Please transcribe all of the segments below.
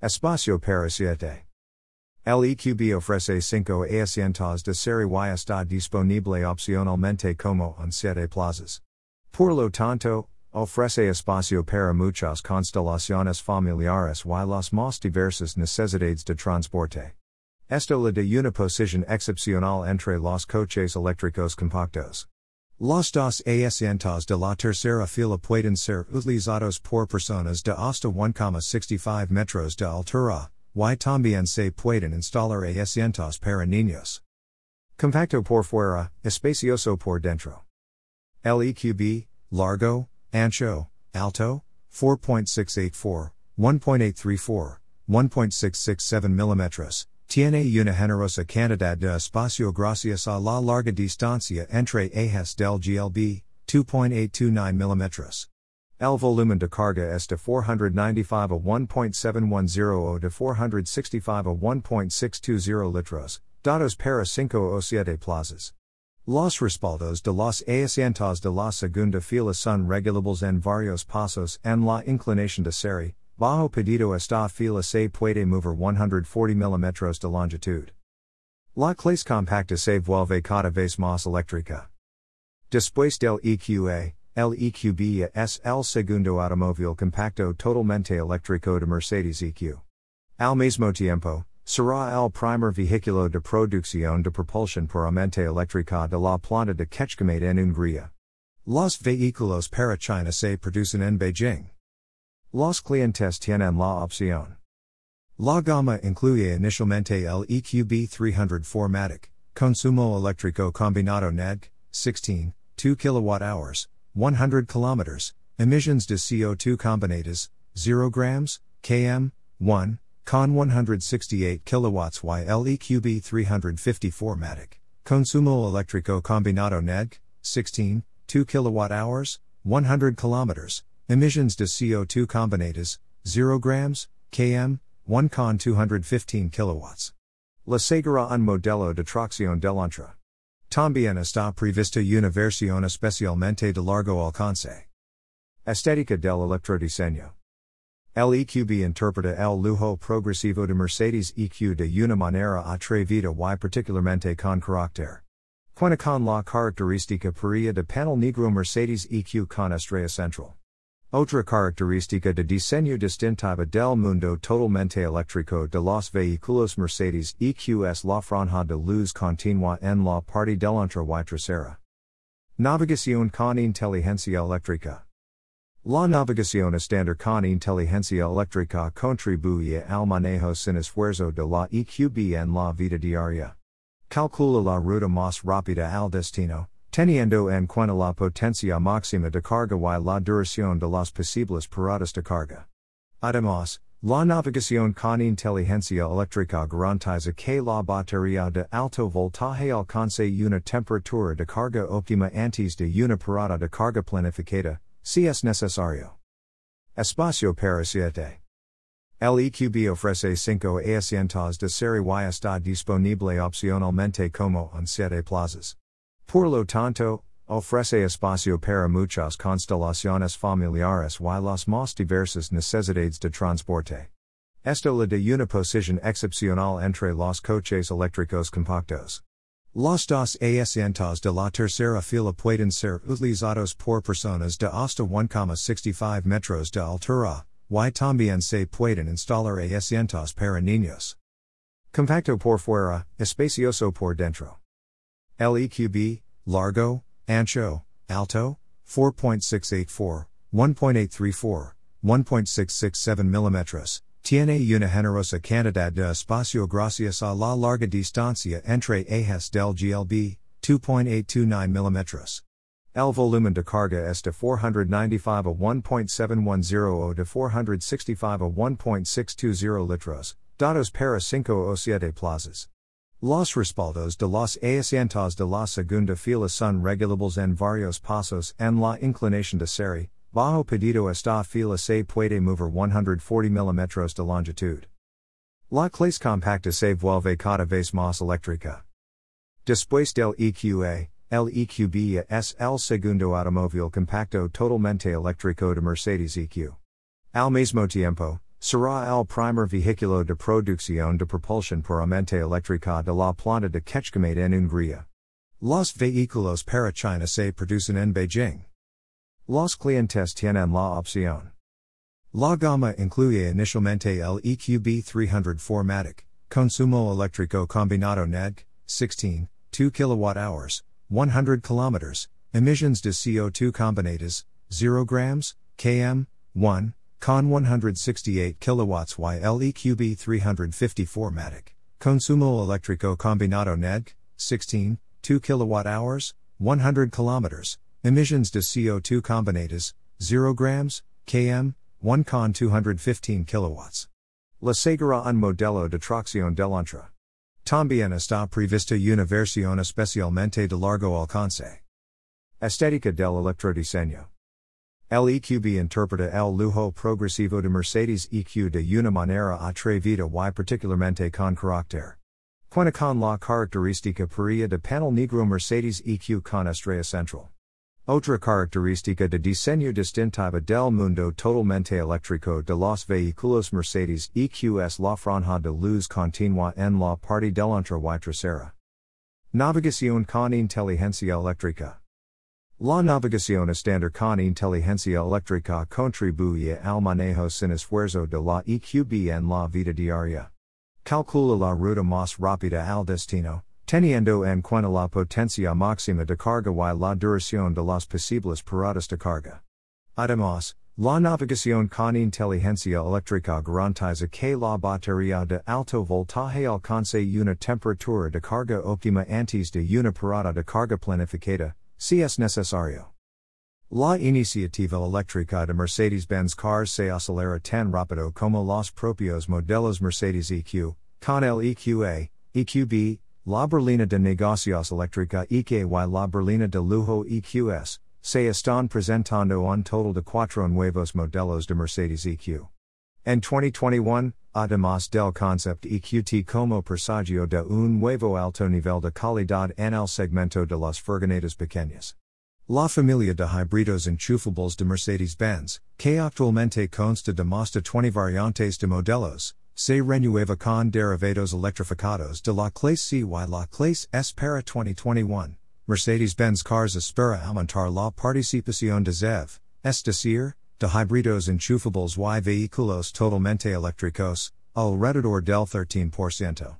Espacio para siete. El EQB ofrece cinco asientos de serie y está disponible opcionalmente como en siete plazas. Por lo tanto, ofrece espacio para muchas constelaciones familiares y las más diversas necesidades de transporte. Esto la de una posición excepcional entre los coches eléctricos compactos. Los dos asientos de la tercera fila pueden ser utilizados por personas de hasta 1,65 metros de altura, y también se pueden instalar asientos para niños. Compacto por fuera, espacioso por dentro. LEQB, largo, ancho, alto, 4.684, 1.834, 1.667 mm, Tiene una generosa cantidad de espacio gracias a la larga distancia entre ejes del GLB, 2.829 mm. El volumen de carga es de 495 a 1.710 o de 465 a 1.620 litros, datos para 5 o 7 plazas. Los respaldos de los asientos de la segunda fila son regulables en varios pasos en la inclinación de serie, Bajo pedido esta fila se puede mover 140 mm de longitud. La clase compacta se vuelve cada vez más eléctrica. Después del EQA, el EQB es el segundo automóvil compacto totalmente eléctrico de Mercedes EQ. Al mismo tiempo, será el primer vehículo de producción de propulsión puramente eléctrica de la planta de Kecskemét en Hungría. Los vehículos para China se producen en Beijing. Los clientes tienen la opción. La gama incluye inicialmente el EQB 304 Matic, consumo eléctrico combinado NEDC, 16, 2 kWh, 100 km, emissions de CO2 combinadas, 0 grams, km, 1, con 168 kilowatts YL EQB 354 Matic, consumo eléctrico combinado NEDC, 16, 2 kWh, 100 km, Emissions de CO2 combinadas, 0 grams, km, 1 con 215 kilowatts. La Segura un modelo de tracción delantera. También está prevista una versión especialmente de largo alcance. Estética del electrodiseño. El EQB interpreta el lujo progresivo de Mercedes EQ de una manera atrevida y particularmente con carácter. Cuenta con la característica perilla de panel negro Mercedes EQ con estrella central. Otra característica de diseño distintiva del mundo totalmente eléctrico de los vehículos Mercedes EQS la franja de luz continua en la parte delantera y trasera. Navegación con inteligencia eléctrica. La navegación estándar con inteligencia eléctrica contribuye al manejo sin esfuerzo de la EQB en la vida diaria. Calcula la ruta más rápida al destino Teniendo en cuenta la potencia máxima de carga y la duración de las posibles paradas de carga. Además, la navegación con inteligencia eléctrica garantiza que la batería de alto voltaje alcance una temperatura de carga óptima antes de una parada de carga planificada, si es necesario. Espacio para siete. El EQB ofrece cinco asientos de serie y está disponible opcionalmente como en 7 plazas. Por lo tanto, ofrece espacio para muchas constelaciones familiares y las más diversas necesidades de transporte. Esto la de una posición excepcional entre los coches eléctricos compactos. Los dos asientos de la tercera fila pueden ser utilizados por personas de hasta 1,65 metros de altura, y también se pueden instalar asientos para niños. Compacto por fuera, espacioso por dentro. LEQB, largo, ancho, alto, 4.684, 1.834, 1.667 mm, tiene una generosa cantidad de espacio gracias a la larga distancia entre ejes del GLB, 2.829 mm. El volumen de carga es de 495 a 1.710 o de 465 a 1.620 litros, datos para 5 o 7 plazas. Los respaldos de los asientos de la segunda fila son regulables en varios pasos en la inclinación de serie, bajo pedido esta fila se puede mover 140 mm de longitud. La clase compacta se vuelve cada vez más eléctrica. Después del EQA, el EQB es el segundo automóvil compacto totalmente eléctrico de Mercedes EQ. Al mismo tiempo, será el primer vehículo de producción de propulsión por puramente eléctrica de la planta de Kecskemét en Hungría. Los vehículos para China se producen en Beijing. Los clientes tienen la opción. La gama incluye inicialmente el EQB 300 Matic, consumo eléctrico combinado NEDC, 16, 2 kWh, 100 km, emissions de CO2 combinadas, 0 grams, km, 1, con 168 kilowatts YLEQB 354 Matic, consumo eléctrico combinado NEDC, 16, 2 kWh, 100 km, emissions de CO2 combinadas, 0 grams, km, 1 con 215 kilowatts. La Segura un modelo de tracción delantera. También está prevista una versión especialmente de largo alcance. Estética del electrodiseño. El EQB interpreta el lujo progresivo de Mercedes EQ de una manera atrevida y particularmente con carácter. Cuenta con la característica puria de panel negro Mercedes EQ con estrella central. Otra característica de diseño distintiva del mundo totalmente eléctrico de los vehículos Mercedes EQS la franja de luz continua en la parte delantera y trasera. Navegación con inteligencia eléctrica. La navegación estándar con inteligencia eléctrica contribuye al manejo sin esfuerzo de la EQB en la vida diaria. Calcula la ruta más rápida al destino Teniendo en cuenta la potencia máxima de carga y la duración de las posibles paradas de carga. Además, la navegación con inteligencia eléctrica garantiza que la batería de alto voltaje alcance una temperatura de carga óptima antes de una parada de carga planificada, si es necesario. La iniciativa eléctrica de Mercedes-Benz Cars se acelera tan rápido como los propios modelos Mercedes EQ, con el EQA, EQB, La Berlina de Negocios Eléctrica EQE y La Berlina de Lujo EQS, se están presentando un total de cuatro nuevos modelos de Mercedes EQ. En 2021, además del concept EQT como presagio de un nuevo alto nivel de calidad en el segmento de las furgonetas pequeñas. La familia de híbridos enchufables de Mercedes-Benz, que actualmente consta de más de 20 variantes de modelos, se renueva con derivados electrificados de la clase C y la clase S para 2021. Mercedes-Benz Cars espera aumentar la participación de ZEV, es decir, de híbridos enchufables y vehículos totalmente eléctricos, alrededor del 13%.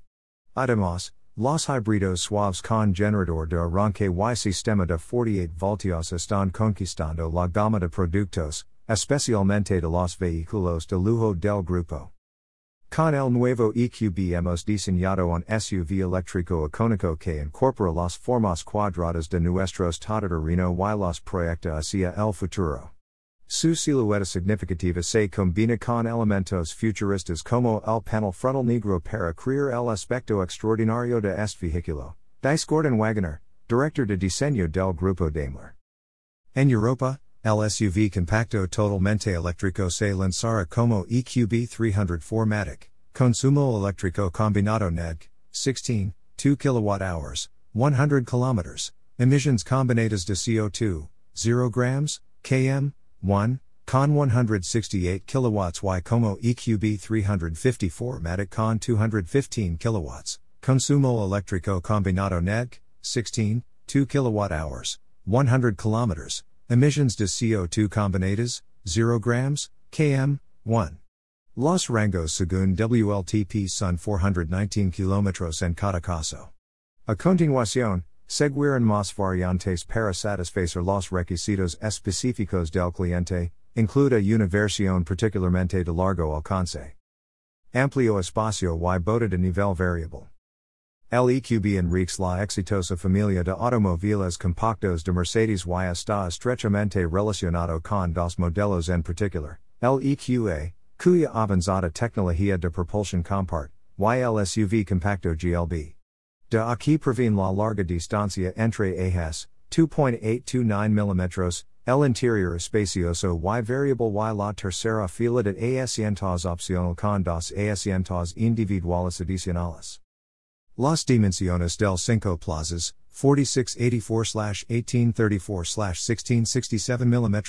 Además, los híbridos suaves con generador de arranque y sistema de 48 voltios están conquistando la gama de productos, especialmente de los vehículos de lujo del grupo. Con el nuevo EQB hemos diseñado un SUV eléctrico icónico que incorpora las formas cuadradas de nuestros todoterreno y los proyecta hacia el futuro. Su silueta significativa se combina con elementos futuristas como el panel frontal negro para crear el aspecto extraordinario de este vehículo. Dice Gorden Wagener, director de diseño del Grupo Daimler. En Europa, El SUV compacto totalmente eléctrico se lanzará como EQB 304 Matic, consumo eléctrico combinado NEDC, 16, 2 kWh, 100 km, emissions combinadas de CO2, 0 grams, km, 1, con 168 kilowatts y como EQB 354 Matic con 215 kilowatts, consumo eléctrico combinado NEDC, 16, 2 kWh, 100 km, Emissions de CO2 combinadas, 0 grams, km, 1. Los rangos según WLTP son 419 kilómetros en cada caso. A continuación, seguirán más variantes para satisfacer los requisitos específicos del cliente, includa una versión particularmente de largo alcance. Amplio espacio y bota de nivel variable. LEQB enriques la exitosa familia de automóviles compactos de Mercedes y está estrechamente relacionado con dos modelos en particular, LEQA, cuya avanzada tecnología de propulsión compart, y compacto GLB. De aquí proviene la larga distancia entre ejes, 2.829 mm, el interior espacioso y variable y la tercera fila de asientos opcional con dos asientos individuales adicionales. Las Dimensiones del Cinco Plazas, 4684-1834-1667 mm,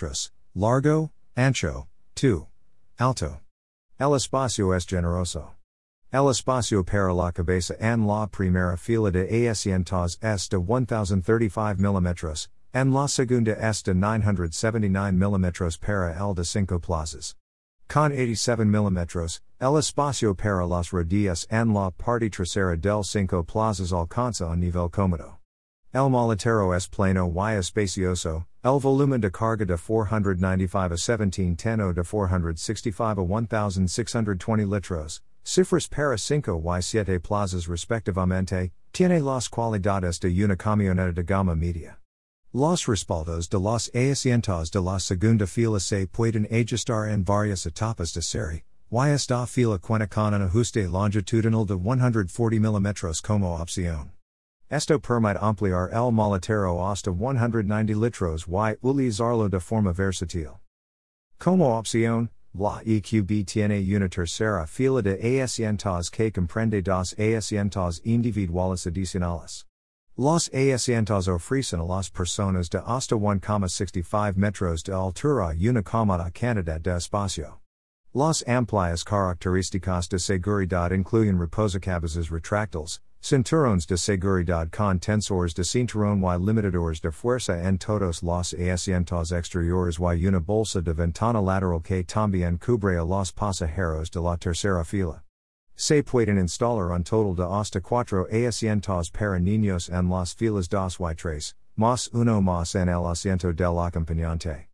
largo, ancho, 2. Alto. El espacio es generoso. El espacio para la cabeza en la primera fila de asientos es de 1035 mm, en la segunda es de 979 mm para el de cinco plazas. Con 87 mm, el espacio para las rodillas en la parte trasera del cinco plazas alcanza un nivel cómodo. El maletero es plano y espacioso, el volumen de carga de 495 a 1710 o de 465 a 1620 litros, Cifras para 5 y 7 plazas respectivamente, tiene las cualidades de una camioneta de gama media. Los respaldos de los asientos de la segunda fila se pueden ajustar en varias etapas de serie, y esta fila cuenta con un ajuste longitudinal de 140 mm como opción. Esto permite ampliar el maletero hasta 190 litros y utilizarlo de forma versátil. Como opción, La EQB tiene una tercera fila de asientos que comprende dos asientos individuales adicionales. Los asientos ofrecen a las personas de hasta 1,65 metros de altura una cómoda cantidad de espacio. Las amplias características de seguridad incluyen reposacabezas retractables, Cinturones de seguridad con tensores de cinturón y limitadores de fuerza en todos los asientos exteriores y una bolsa de ventana lateral que también cubre a los pasajeros de la tercera fila. Se pueden instalar un total de hasta cuatro asientos para niños en las filas dos y tres, más uno más en el asiento del acompañante.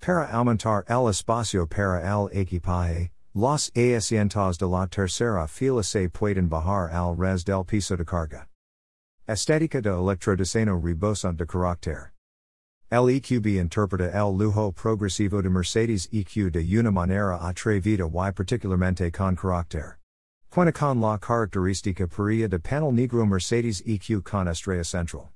Para aumentar el espacio para el equipaje, Los asientos de la tercera fila se pueden bajar al res del piso de carga. Estética de electrodiseño rebosa de carácter. El interpreta el lujo progresivo de Mercedes EQ de una manera atrevida y particularmente con carácter. Cuenta con la característica parilla de panel negro Mercedes EQ con estrella central.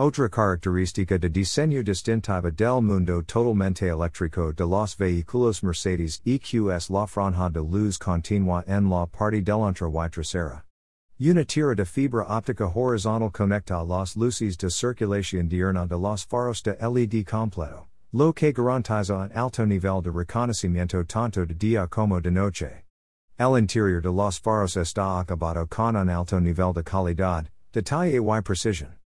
Otra característica de diseño distintiva del mundo totalmente eléctrico de los vehículos Mercedes EQS la franja de luz continua en la parte delantera y trasera. Una tira de fibra óptica horizontal conecta las luces de circulación diurna de los faros de LED completo, lo que garantiza un alto nivel de reconocimiento tanto de día como de noche. El interior de los faros está acabado con un alto nivel de calidad, detalle y precisión.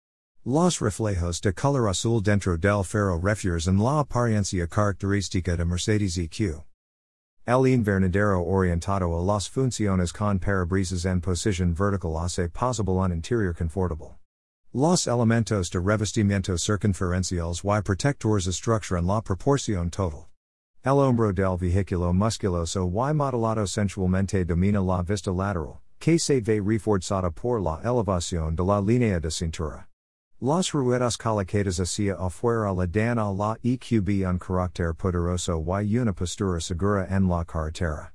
Los reflejos de color azul dentro del faro refuerzan la apariencia característica de Mercedes EQ. El invernadero orientado a las funciones con parabrisas en posición vertical hace posible un interior confortable. Los elementos de revestimiento circunferenciales y protectores estructuran la proporción total. El hombro del vehículo musculoso y modelado sensualmente domina la vista lateral, que se ve reforzada por la elevación de la línea de cintura. Las ruedas colocadas hacia afuera le dan a la EQB un carácter poderoso y una postura segura en la carretera.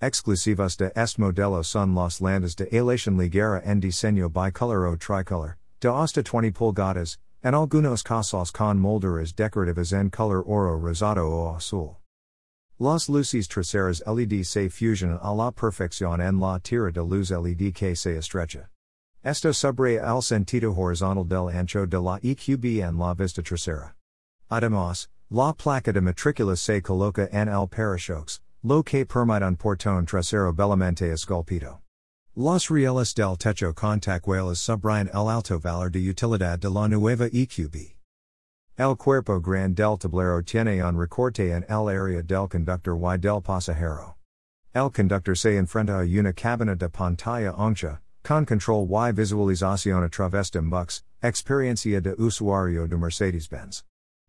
Exclusivas de este modelo son las landas de aleación ligera en diseño bicolor o tricolor, de hasta 20 pulgadas, en algunos casos con molduras decorativas en color oro rosado o azul. Las luces traseras LED se fusionan a la perfección en la tira de luz LED que se estrecha. Esto subraya el sentido horizontal del ancho de la EQB en la vista trasera. Además, la placa de matrícula se coloca en el parachoques, lo que permite un portón trasero bellamente esculpido. Los rieles del techo con tachuelas subrayan el alto valor de utilidad de la nueva EQB. El cuerpo grande del tablero tiene un recorte en el área del conductor y del pasajero. El conductor se enfrenta a una cabina de pantalla ancha, Con control y visualización a través de MBUX, experiencia de usuario de Mercedes-Benz.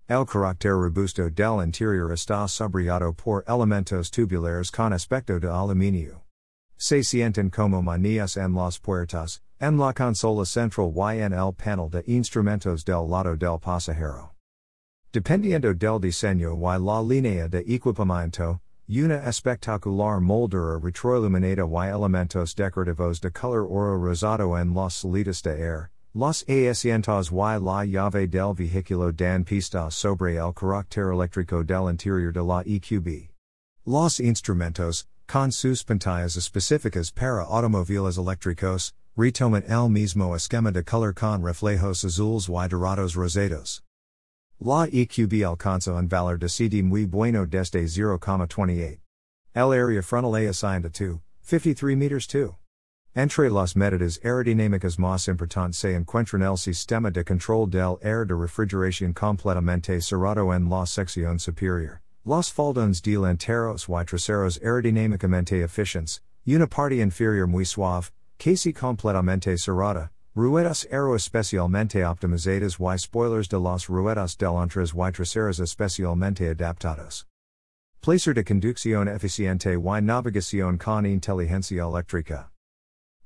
El carácter robusto del interior está subrayado por elementos tubulares con aspecto de aluminio. Se sienten como manías en las puertas, en la consola central y en el panel de instrumentos del lado del pasajero. Dependiendo del diseño y la línea de equipamiento, Una espectacular moldura retroiluminada y elementos decorativos de color oro rosado en los salidas de air, los asientos y la llave del vehículo dan pista sobre el carácter eléctrico del interior de la EQB. Los instrumentos, con sus pantallas específicas para automóviles eléctricos, retoman el mismo esquema de color con reflejos azules y dorados rosados. La EQB alcanza un valor de CD muy bueno desde 0,28. El area frontal A assigned a 2, 53 meters 2. Entre las medidas aerodinámicas más importantes se encuentran el sistema de control del aire de refrigeración completamente cerrado en la sección superior, los faldones delanteros y traseros aerodinámicamente eficientes, una parte inferior muy suave, casi completamente cerrada, ruedas aero especialmente optimizadas y spoilers de las ruedas delanteras y traseras especialmente adaptados. Placer de conducción eficiente y navegación con inteligencia eléctrica.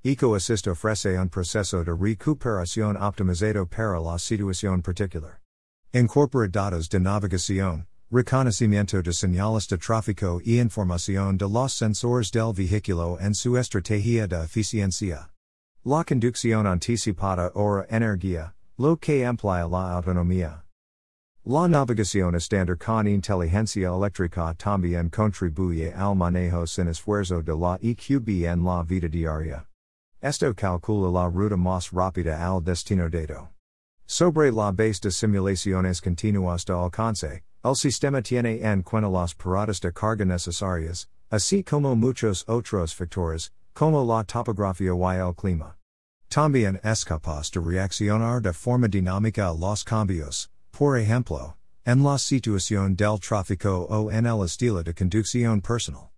Eco Assist ofrece un proceso de recuperación optimizado para la situación particular. Incorpora datos de navegación, reconocimiento de señales de tráfico y información de los sensores del vehículo en su estrategia de eficiencia. La conducción anticipada ora energía, lo que amplía la autonomía. La navegación estándar con inteligencia eléctrica también contribuye al manejo sin esfuerzo de la EQB en la vida diaria. Esto calcula la ruta más rápida al destino dado. Sobre la base de simulaciones continuas de alcance, el sistema tiene en cuenta las paradas de carga necesarias, así como muchos otros factores, como la topografía y el clima. También es capaz de reaccionar de forma dinámica a los cambios, por ejemplo, en la situación del tráfico o en el estilo de conducción personal.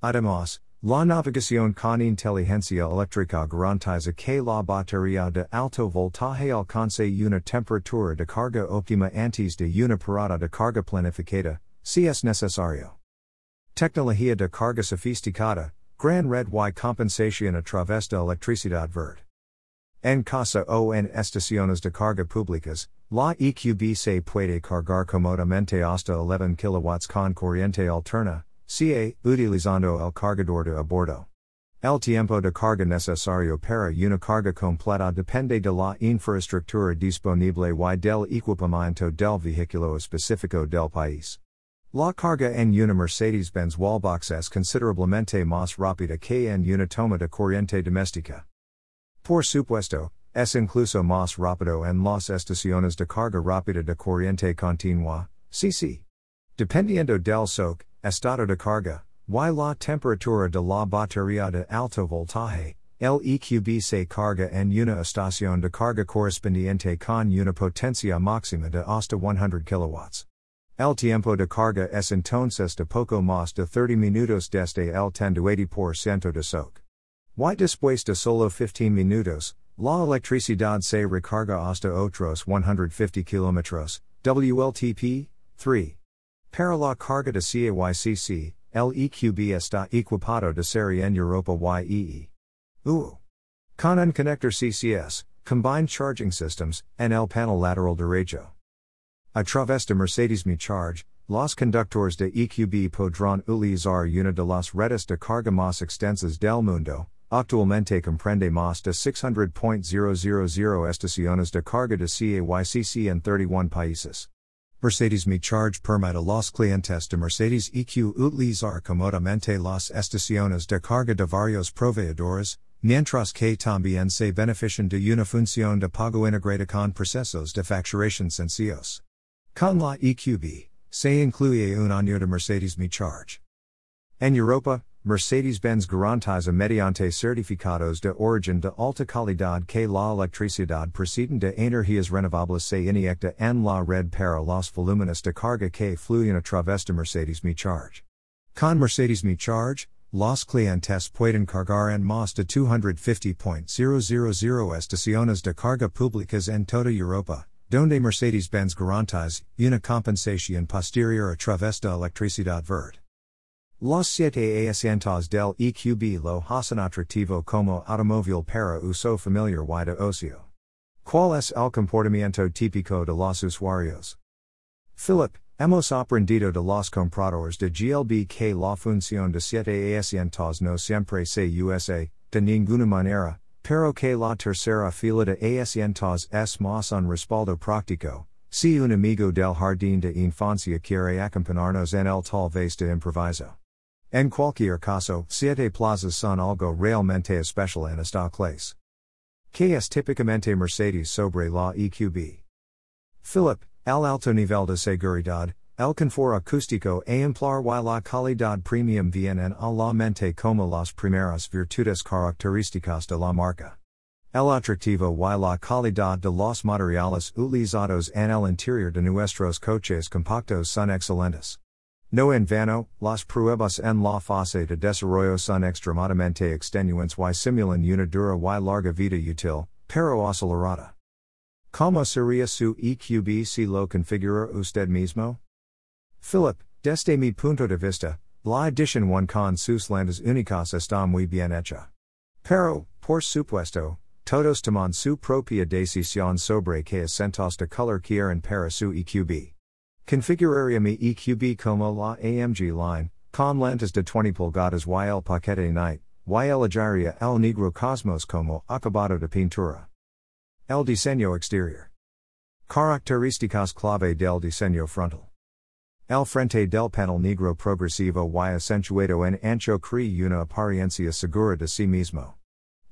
Además, La navegación con inteligencia eléctrica garantiza que la batería de alto voltaje alcance una temperatura de carga óptima antes de una parada de carga planificada, si es necesario. Tecnología de carga sofisticada, gran red y compensación a través de electricidad verde. En casa o en estaciones de carga públicas, la EQB se puede cargar cómodamente hasta 11 kW con corriente alterna, CA, utilizando el cargador de abordo. El tiempo de carga necesario para una carga completa depende de la infraestructura disponible y del equipamiento del vehículo específico del país. La carga en una Mercedes-Benz Wallbox es considerablemente más rápida que en una toma de corriente doméstica. Por supuesto, es incluso más rápido en las estaciones de carga rápida de corriente continua, CC. Dependiendo del SOC, estado de carga, y la temperatura de la batería de alto voltaje, el EQB se carga en una estación de carga correspondiente con una potencia máxima de hasta 100 kW. El tiempo de carga es entonces de poco más de 30 minutos desde el 10 80% de SOC. Y después de solo 15 minutos, la electricidad se recarga hasta otros 150 kilómetros, WLTP, 3. Para la carga de CAYCC, el EQB está equipado de serie en Europa YEE. U. Con un connector CCS, Combined Charging Systems, en el panel lateral derecho. A través de Mercedes me Charge, los conductores de EQB podrán utilizar una de las redes de carga más extensas del mundo, actualmente comprende más de 600.000 estaciones de carga de CAYCC en 31 países. Mercedes me Charge permite a los clientes de Mercedes EQ utilizar comodamente las estaciones de carga de varios proveedores, mientras que también se benefician de una función de pago integrada con procesos de facturación sencillos. Con la EQB, se incluye un año de Mercedes me Charge. En Europa, Mercedes-Benz garantiza mediante certificados de origen de alta calidad que la electricidad procedente de energías renovables se inyecta en la red para los volúmenes de carga que fluyen a través de Mercedes me Charge. Con Mercedes me Charge, los clientes pueden cargar en más de 250.000 estaciones de carga públicas en toda Europa, donde Mercedes-Benz garantiza una compensación posterior a través de electricidad verde. Los siete asientos del EQB lo hacen atractivo como automóvil para uso familiar y de ocio. ¿Cuál es el comportamiento típico de los usuarios? Philip, hemos aprendido de los compradores de GLB que la función de siete asientos no siempre se usa, de ninguna manera, pero que la tercera fila de asientos es más un respaldo práctico, si un amigo del jardín de infancia quiere acompañarnos en el tal vez de improviso. En cualquier caso, siete plazas son algo realmente especial en esta clase. Que es típicamente Mercedes sobre la EQB. Philip, al alto nivel de seguridad, El confort acústico e emplar y la calidad premium vienen a la mente como las primeras virtudes características de la marca. El atractivo y la calidad de los materiales utilizados en el interior de nuestros coches compactos son excelentes. No en vano, las pruebas en la fase de desarrollo son extremadamente extenuantes y simulan una dura y larga vida útil, pero acelerada. ¿Cómo sería su EQB si lo configura usted mismo? Philip, desde mi punto de vista, la edición 1 con sus landas únicas está muy bien hecha. Pero, por supuesto, todos toman su propia decisión sobre qué acentos de color quieren para su EQB. Configuraría mi EQB como la AMG line, con lentes de 20 pulgadas y el paquete night, y elegiría el negro cosmos como acabado de pintura. El diseño exterior. Características clave del diseño frontal. El frente del panel negro progresivo y acentuado en ancho cree una apariencia segura de sí mismo.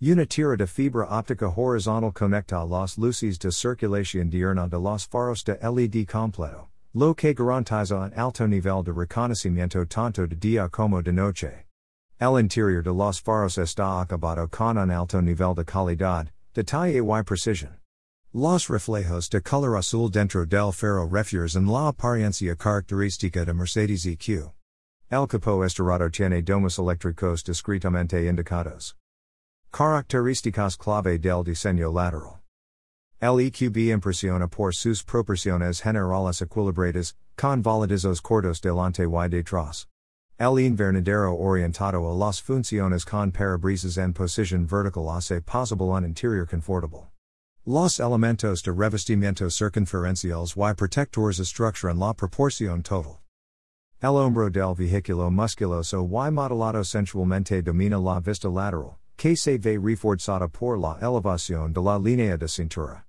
Una tira de fibra óptica horizontal conecta las luces de circulación diurna de los faros de LED completo, lo que garantiza un alto nivel de reconocimiento tanto de día como de noche. El interior de los faros está acabado con un alto nivel de calidad, detalle y precisión. Los reflejos de color azul dentro del faro refuerzan la apariencia característica de Mercedes EQ. El capó estirado tiene domos eléctricos discretamente indicados. Características clave del diseño lateral. El EQB impresiona por sus proporciones generales equilibradas, con voladizos cortos delante y detrás. El invernadero orientado a las funciones con parabrisas en posición vertical hace posible un interior confortable. Los elementos de revestimiento circunferenciales y protectores estructuran la proporción total. El hombro del vehículo musculoso y modelado sensualmente domina la vista lateral, que se ve reforzada por la elevación de la línea de cintura.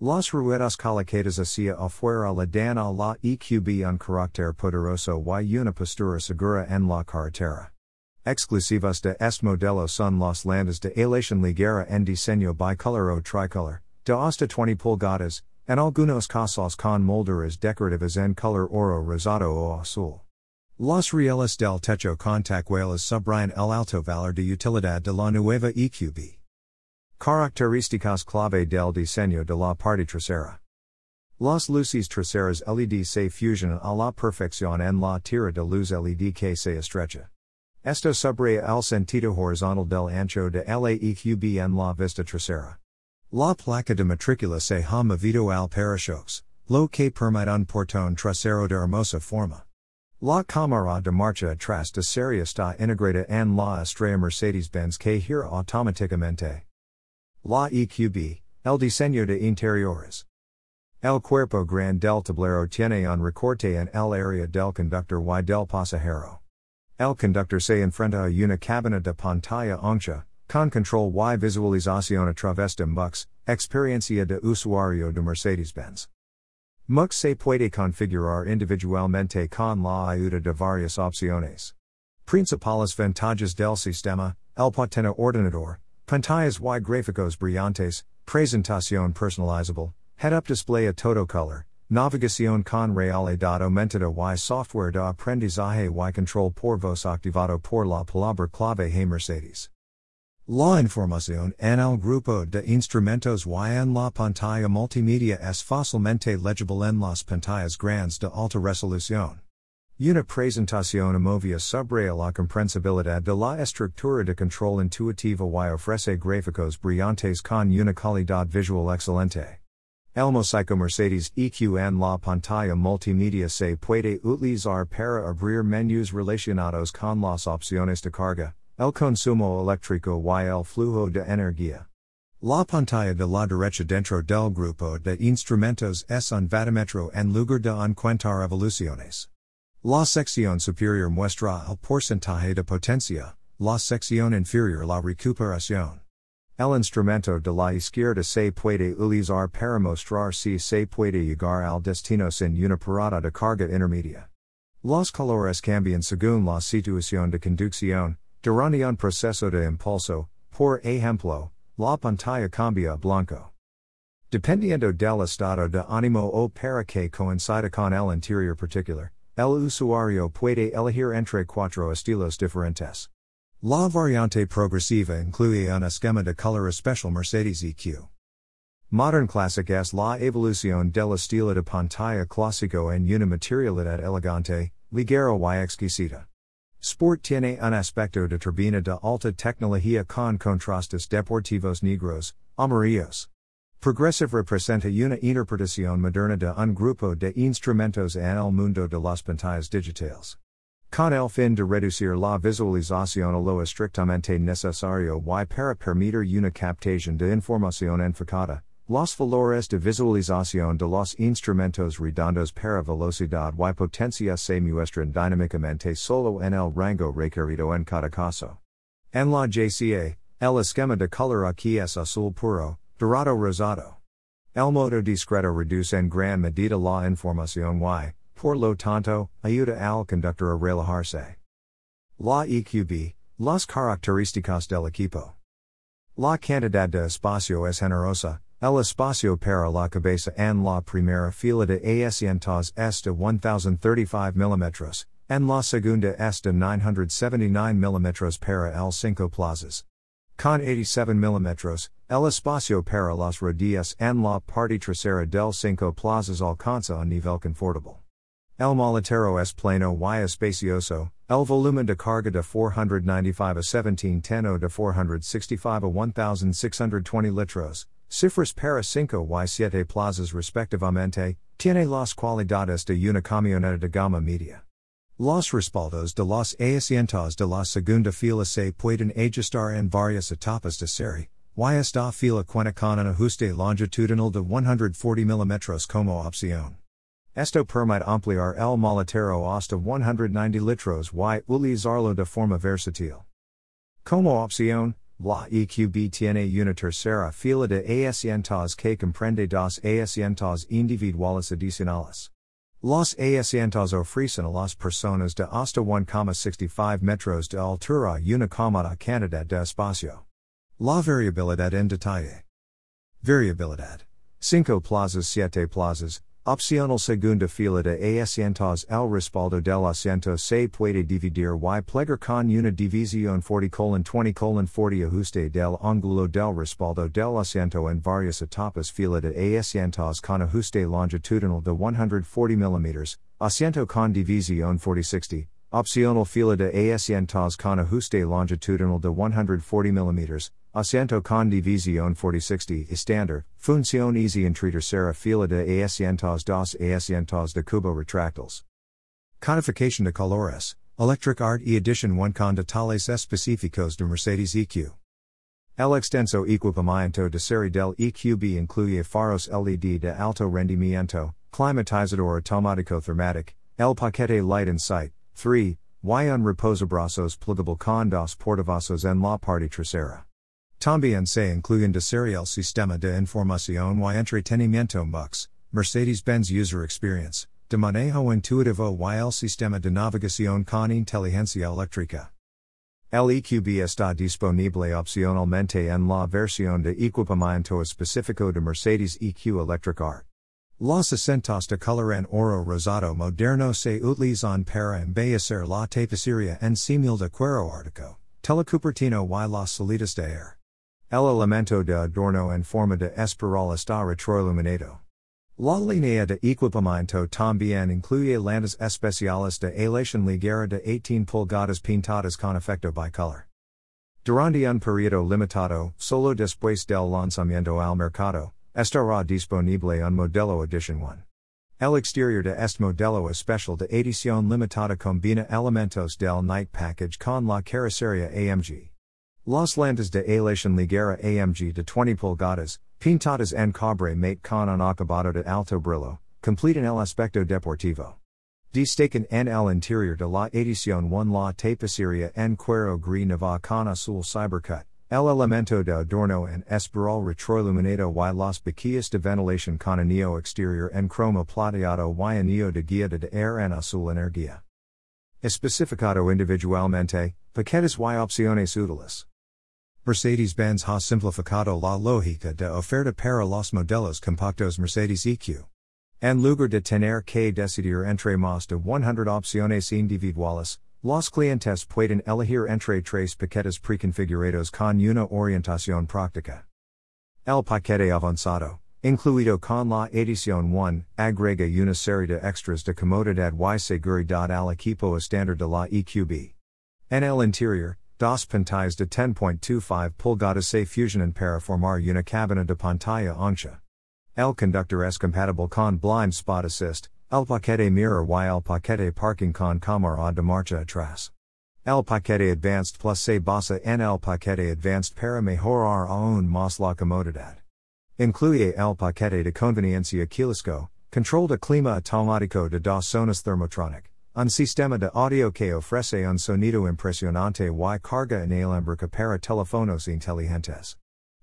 Las ruedas colocadas hacia afuera le dan a la EQB un carácter poderoso y una postura segura en la carretera. Exclusivas de este modelo son las landas de aleación ligera en diseño bicolor o tricolor, de hasta 20 pulgadas, en algunos casos con molduras decorativas en color oro rosado o azul. Los rieles del techo con tachuelas subrayan el alto valor de utilidad de la nueva EQB. Características clave del diseño de la parte trasera. Las luces traseras LED se fusionan a la perfección en la tira de luz LED que se estrecha. Esto subraya el sentido horizontal del ancho de la EQB en la vista trasera. La placa de matrícula se ha movido al parachoques, lo que permite un portón trasero de hermosa forma. La cámara de marcha atrás de serie está integrada en la estrella Mercedes-Benz que gira automáticamente. La EQB, el diseño de interiores. El cuerpo grande del tablero tiene un recorte en el área del conductor y del pasajero. El conductor se enfrenta a una cabina de pantalla ancha, Con control y visualización a través de MBUX, experiencia de usuario de Mercedes-Benz. MBUX se puede configurar individualmente con la ayuda de varias opciones. Principales ventajas del sistema, el potente ordenador, pantallas y gráficos brillantes, presentación personalizable, head-up display a todo color, navegación con realidad aumentada y software de aprendizaje y control por voz activado por la palabra clave Hey Mercedes. La información en el grupo de instrumentos y en la pantalla multimedia es fácilmente legible en las pantallas grandes de alta resolución. Una presentación amovia sobre la comprensibilidad de la estructura de control intuitiva y ofrece gráficos brillantes con una calidad visual excelente. El mosaico Mercedes EQ en la pantalla multimedia se puede utilizar para abrir menús relacionados con las opciones de carga, El consumo eléctrico y el flujo de energía. La pantalla de la derecha dentro del grupo de instrumentos es un vatimetro en lugar de encuentar evoluciones. La sección superior muestra el porcentaje de potencia, la sección inferior la recuperación. El instrumento de la izquierda se puede utilizar para mostrar si se puede llegar al destino sin una parada de carga intermedia. Los colores cambian según la situación de conducción, Durante un proceso de impulso, por ejemplo, la pantalla cambia blanco. Dependiendo del estado de ánimo o para que coincida con el interior particular, El usuario puede elegir entre cuatro estilos diferentes. La variante progresiva incluye un esquema de color especial Mercedes EQ. Modern Classic es la evolución del estilo de pantalla clásico en una materialidad elegante, ligero y exquisita. Sport tiene un aspecto de turbina de alta tecnología con contrastes deportivos negros, amarillos. Progressive representa una interpretación moderna de un grupo de instrumentos en el mundo de las pantallas digitales. Con el fin de reducir la visualización a lo estrictamente necesario y para permitir una captación de información enfocada, Los valores de visualización de los instrumentos redondos para velocidad y potencia se muestran dinámicamente solo en el rango requerido en cada caso. En la JCA, el esquema de color aquí es azul puro, dorado rosado. El modo discreto reduce en gran medida la información y, por lo tanto, ayuda al conductor a relajarse. La EQB, las características del equipo. La cantidad de espacio es generosa, El espacio para la cabeza en la primera fila de asientos es de 1035 mm, en la segunda es de 979 mm para el cinco plazas. Con 87 mm, el espacio para las rodillas en la parte trasera del cinco plazas alcanza un nivel confortable. El maletero es plano y espacioso, el volumen de carga de 495 a 1710 o de 465 a 1620 litros, Cifras para cinco y siete plazas respectivamente, tiene las cualidades de una camioneta de gama media. Los respaldos de los asientos de la segunda fila se pueden ajustar en varias etapas de serie, y esta fila cuenta con un ajuste longitudinal de 140 mm como opción. Esto permite ampliar el maletero hasta 190 litros y utilizarlo de forma versátil. Como opción, La EQB tiene una tercera fila de asientos que comprende dos asientos individuales adicionales. Los asientos ofrecen a las personas de hasta 1,65 metros de altura una cómoda cantidad de espacio. La variabilidad en detalle. Variabilidad. 5 plazas 7 plazas, Opcional segunda fila de asientos el respaldo del asiento se puede dividir y plegar con una división 40 20 40 ajuste del ángulo del respaldo del asiento en varias etapas. Fila de asientos con ajuste longitudinal de 140 mm, asiento con división 40-60, opcional fila de asientos con ajuste longitudinal de 140 mm, Asiento con división 4060 estándar, función easy en tercera fila de asientos dos asientos de cubo retractals. Codification de colores, Electric Art e Edition 1 con detalles específicos de Mercedes EQ. El extenso equipamiento de serie del EQB incluye faros LED de alto rendimiento, climatizador automático thermatic, el paquete Light and Sight, 3, y un reposabrazos plugable con dos portavasos en la parte trasera. También se incluyen de serie el sistema de información y entretenimiento MBUX, Mercedes-Benz User Experience, de manejo intuitivo y el sistema de navegación con inteligencia eléctrica. El EQB está disponible opcionalmente en la versión de equipamiento específico de Mercedes EQ Electric Art. Los acentos de color en oro rosado moderno se utilizan para embellecer la tapicería en símil de cuero ártico, telecupertino y las salidas de air. El elemento de adorno en forma de espiral está retroiluminado. La línea de equipamiento también incluye landas especiales de aleación ligera de 18 pulgadas pintadas con efecto bicolor. Durante un periodo limitado, solo después del lanzamiento al mercado, estará disponible un modelo edition 1. El exterior de este modelo especial de edición limitada combina elementos del night package con la carrocería AMG. Las landas de aleación ligera AMG de 20 pulgadas, pintadas en cobre mate con un acabado de alto brillo, completan el aspecto deportivo. Destacan en el interior de la edición 1 la tapicería en cuero gris nava con azul cybercut, el elemento de adorno en espiral retroiluminado y las boquillas de ventilación con anillo exterior en cromo plateado y anillo de guía de air en azul energía. Especificado individualmente, paquetes y opciones útiles. Mercedes-Benz ha simplificado la lógica de oferta para los modelos compactos Mercedes EQ. En lugar de tener que decidir entre más de 100 opciones individuales, los clientes pueden elegir entre tres paquetes preconfigurados con una orientación práctica. El paquete avanzado, incluido con la edición 1, agrega una serie de extras de comodidad y seguridad al equipo estándar de la EQB. En el interior, dos pantallas de 10.25 pulgadas se fusionan para formar una cabina de pantalla ancha. El conductor es compatible con blind spot assist, el paquete mirror y el paquete parking con cámara de marcha atrás. El paquete advanced plus se basa en el paquete advanced para mejorar aún más la comodidad. Incluye el paquete de conveniencia KEYLESS-GO, control de clima automático de dos zonas thermotronic, un sistema de audio que ofrece un sonido impresionante y carga inalámbrica para teléfonos inteligentes.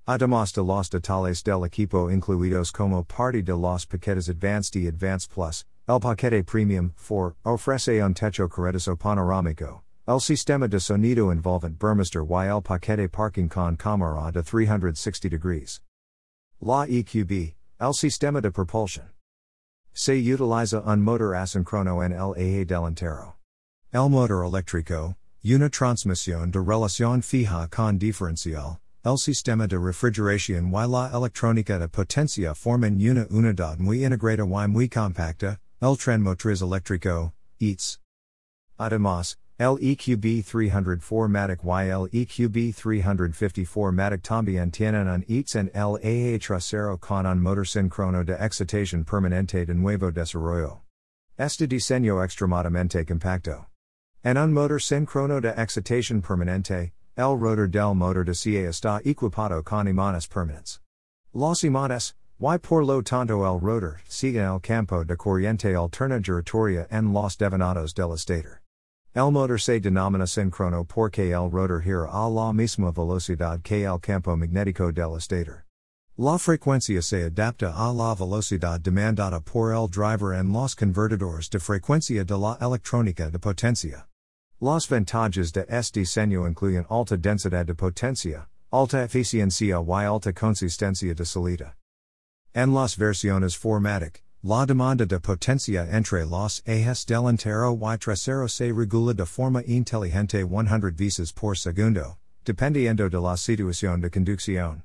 Además de los detalles del equipo incluidos como parte de los paquetes Advanced y Advanced Plus, el paquete Premium 4 ofrece un techo carretero panorámico, el sistema de sonido envolvent Burmester y el paquete Parking con cámara de 360 degrees. La EQB, el sistema de propulsión. Se utiliza un motor asíncrono en el eje delantero. El motor eléctrico, una transmisión de relación fija con diferencial, el sistema de refrigeración y la electrónica de potencia forman una unidad muy integrada y muy compacta, el tren motriz eléctrico, EATS. Además, el EQB 304matic y el EQB 354matic también tienen un EATS en el eje trasero con un motor síncrono de excitación permanente de nuevo desarrollo. Este diseño extremadamente compacto. En un motor síncrono de excitación permanente, El rotor del motor de CA está equipado con imanes permanentes. Los imanes, y por lo tanto el rotor, siguen el campo de corriente alterna giratoria en los devenados del estator. El motor se denomina síncrono porque el rotor gira a la misma velocidad que el campo magnético del estator. La frecuencia se adapta a la velocidad demandada por el driver en los convertidores de frecuencia de la electrónica de potencia. Las ventajas de este diseño incluyen alta densidad de potencia, alta eficiencia y alta consistencia de salida. En las versiones 4matic, la demanda de potencia entre los ejes delantero y trasero se regula de forma inteligente 100 veces por segundo, dependiendo de la situación de conducción.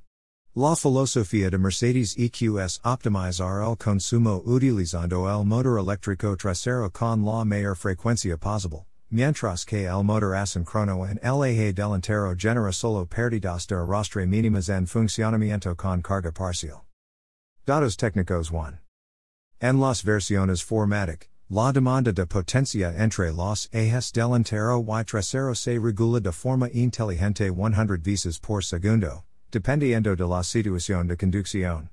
La filosofía de Mercedes EQS optimizar el consumo utilizando el motor eléctrico trasero con la mayor frecuencia posible. Mientras que el motor asíncrono en el eje delantero genera solo pérdidas de arrastre mínimas en funcionamiento con carga parcial. Datos técnicos 1. En las versiones 4matic, la demanda de potencia entre los ejes delantero y trasero se regula de forma inteligente 100 veces por segundo, dependiendo de la situación de conducción.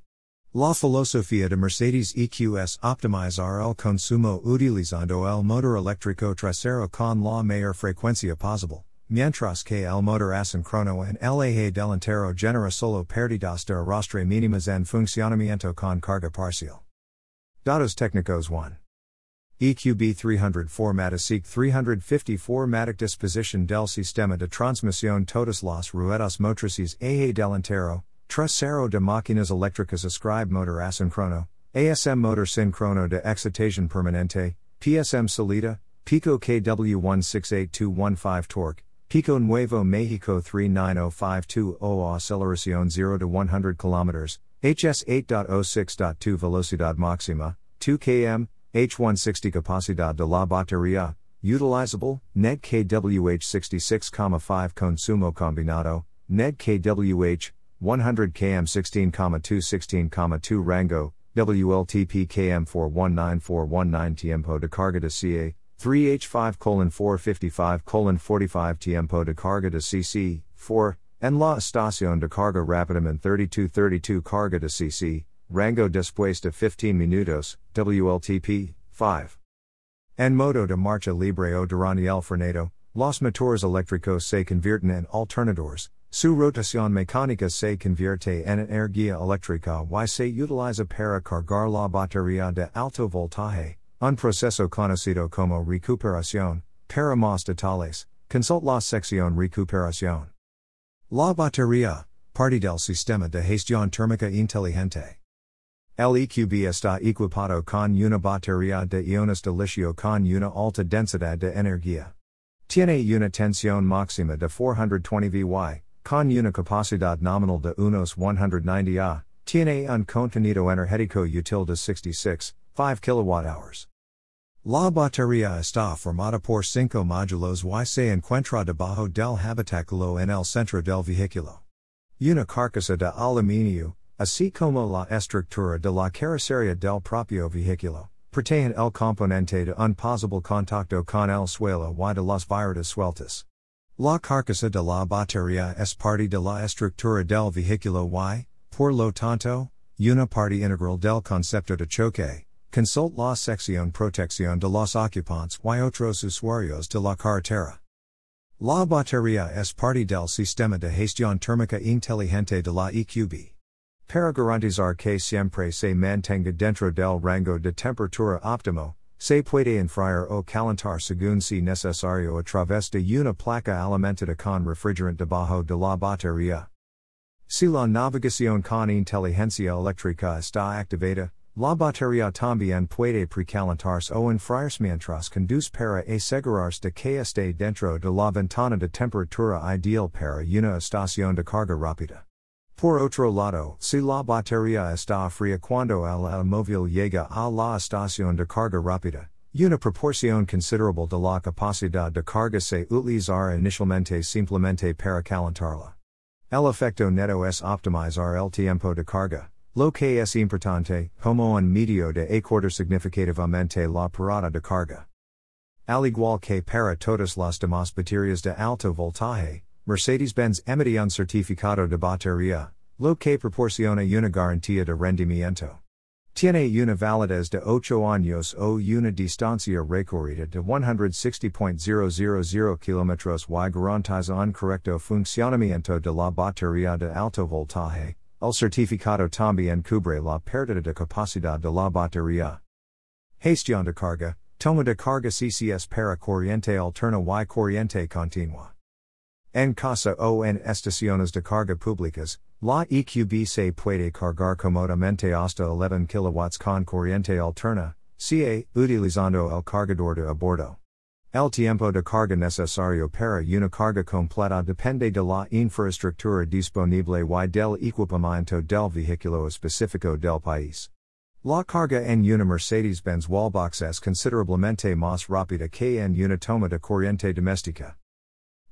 La filosofía de Mercedes EQS optimizar el consumo utilizando el motor eléctrico trasero con la mayor frecuencia posible, mientras que el motor asíncrono en el eje delantero genera solo pérdidas de arrastre mínimas en funcionamiento con carga parcial. Datos técnicos 1. EQB 304 Matic 354 Matic disposition del sistema de transmisión todas las ruedas motrices eje delantero, Trasero de máquinas eléctricas ascribe motor asíncrono, ASM motor síncrono de excitación permanente, PSM salida, Pico KW168215 torque, Pico Nuevo Mexico 390520 aceleración 0 to 100 km, HS 8.06.2 velocidad máxima, 2 km, H160 capacidad de la batería, utilizable, NED KWH 66,5 consumo combinado, NED KWH 100 km 16,2 16,2 Rango, WLTP KM 419419 Tiempo de carga de CA, 3H5 455 45 Tiempo de carga de CC, 4, en la estación de carga rápidamente 3232 carga de CC, Rango después de 15 minutos, WLTP, 5. En modo de marcha libre o durante el frenado, los motores eléctricos se convierten en alternadores, Su rotación mecánica se convierte en energía eléctrica y se utiliza para cargar la batería de alto voltaje, un proceso conocido como recuperación. Para más detalles, consult la sección recuperación. La batería, parte del sistema de gestión térmica inteligente. LEQB está equipado con una batería de iones de litio con una alta densidad de energía. Tiene una tensión máxima de 420 VY, con una capacidad nominal de unos 190 A, tiene un contenido energético útil de 66, 5 kWh. La batería está formada por cinco módulos y se encuentra debajo del habitáculo en el centro del vehículo. Una carcasa de aluminio, así como la estructura de la carrocería del propio vehículo, protegen el componente de un posible contacto con el suelo y de las virutas sueltas. La carcasa de la batería es parte de la estructura del vehículo y, por lo tanto, una parte integral del concepto de choque. Consult la sección protección de los ocupantes y otros usuarios de la carretera. La batería es parte del sistema de gestión térmica inteligente de la EQB. Para garantizar que siempre se mantenga dentro del rango de temperatura óptimo, se puede enfriar o calentar según si necesario a través de una placa alimentada con refrigerante debajo de la batería. Si la navegación con inteligencia eléctrica está activada, La batería también puede precalentarse o enfriarse conduce para asegurarse de que esté dentro de la ventana de temperatura ideal para una estación de carga rápida. Por otro lado, si la batería está fría cuando el automóvil llega a la estación de carga rápida, una proporción considerable de la capacidad de carga se utilizará inicialmente simplemente para calentarla. El efecto neto es optimizar el tiempo de carga Lo que es importante, como un medio de acordar significativamente la parada de carga. Al igual que para todas las demás baterías de alto voltaje, Mercedes-Benz emite un certificado de batería, lo que proporciona una garantía de rendimiento. Tiene una validez de 8 años o una distancia recorrida de 160.000 km y garantiza un correcto funcionamiento de la batería de alto voltaje, El certificado también cubre la pérdida de capacidad de la batería. Gestión de carga, toma de carga CCS para corriente alterna y corriente continua. En casa o en estaciones de carga públicas, la EQB se puede cargar cómodamente hasta 11 kW con corriente alterna, CA, utilizando el cargador de a bordo. El tiempo de carga necesario para una carga completa depende de la infraestructura disponible y del equipamiento del vehículo específico del país. La carga en una Mercedes-Benz Wallbox es considerablemente más rápida que en una toma de corriente doméstica.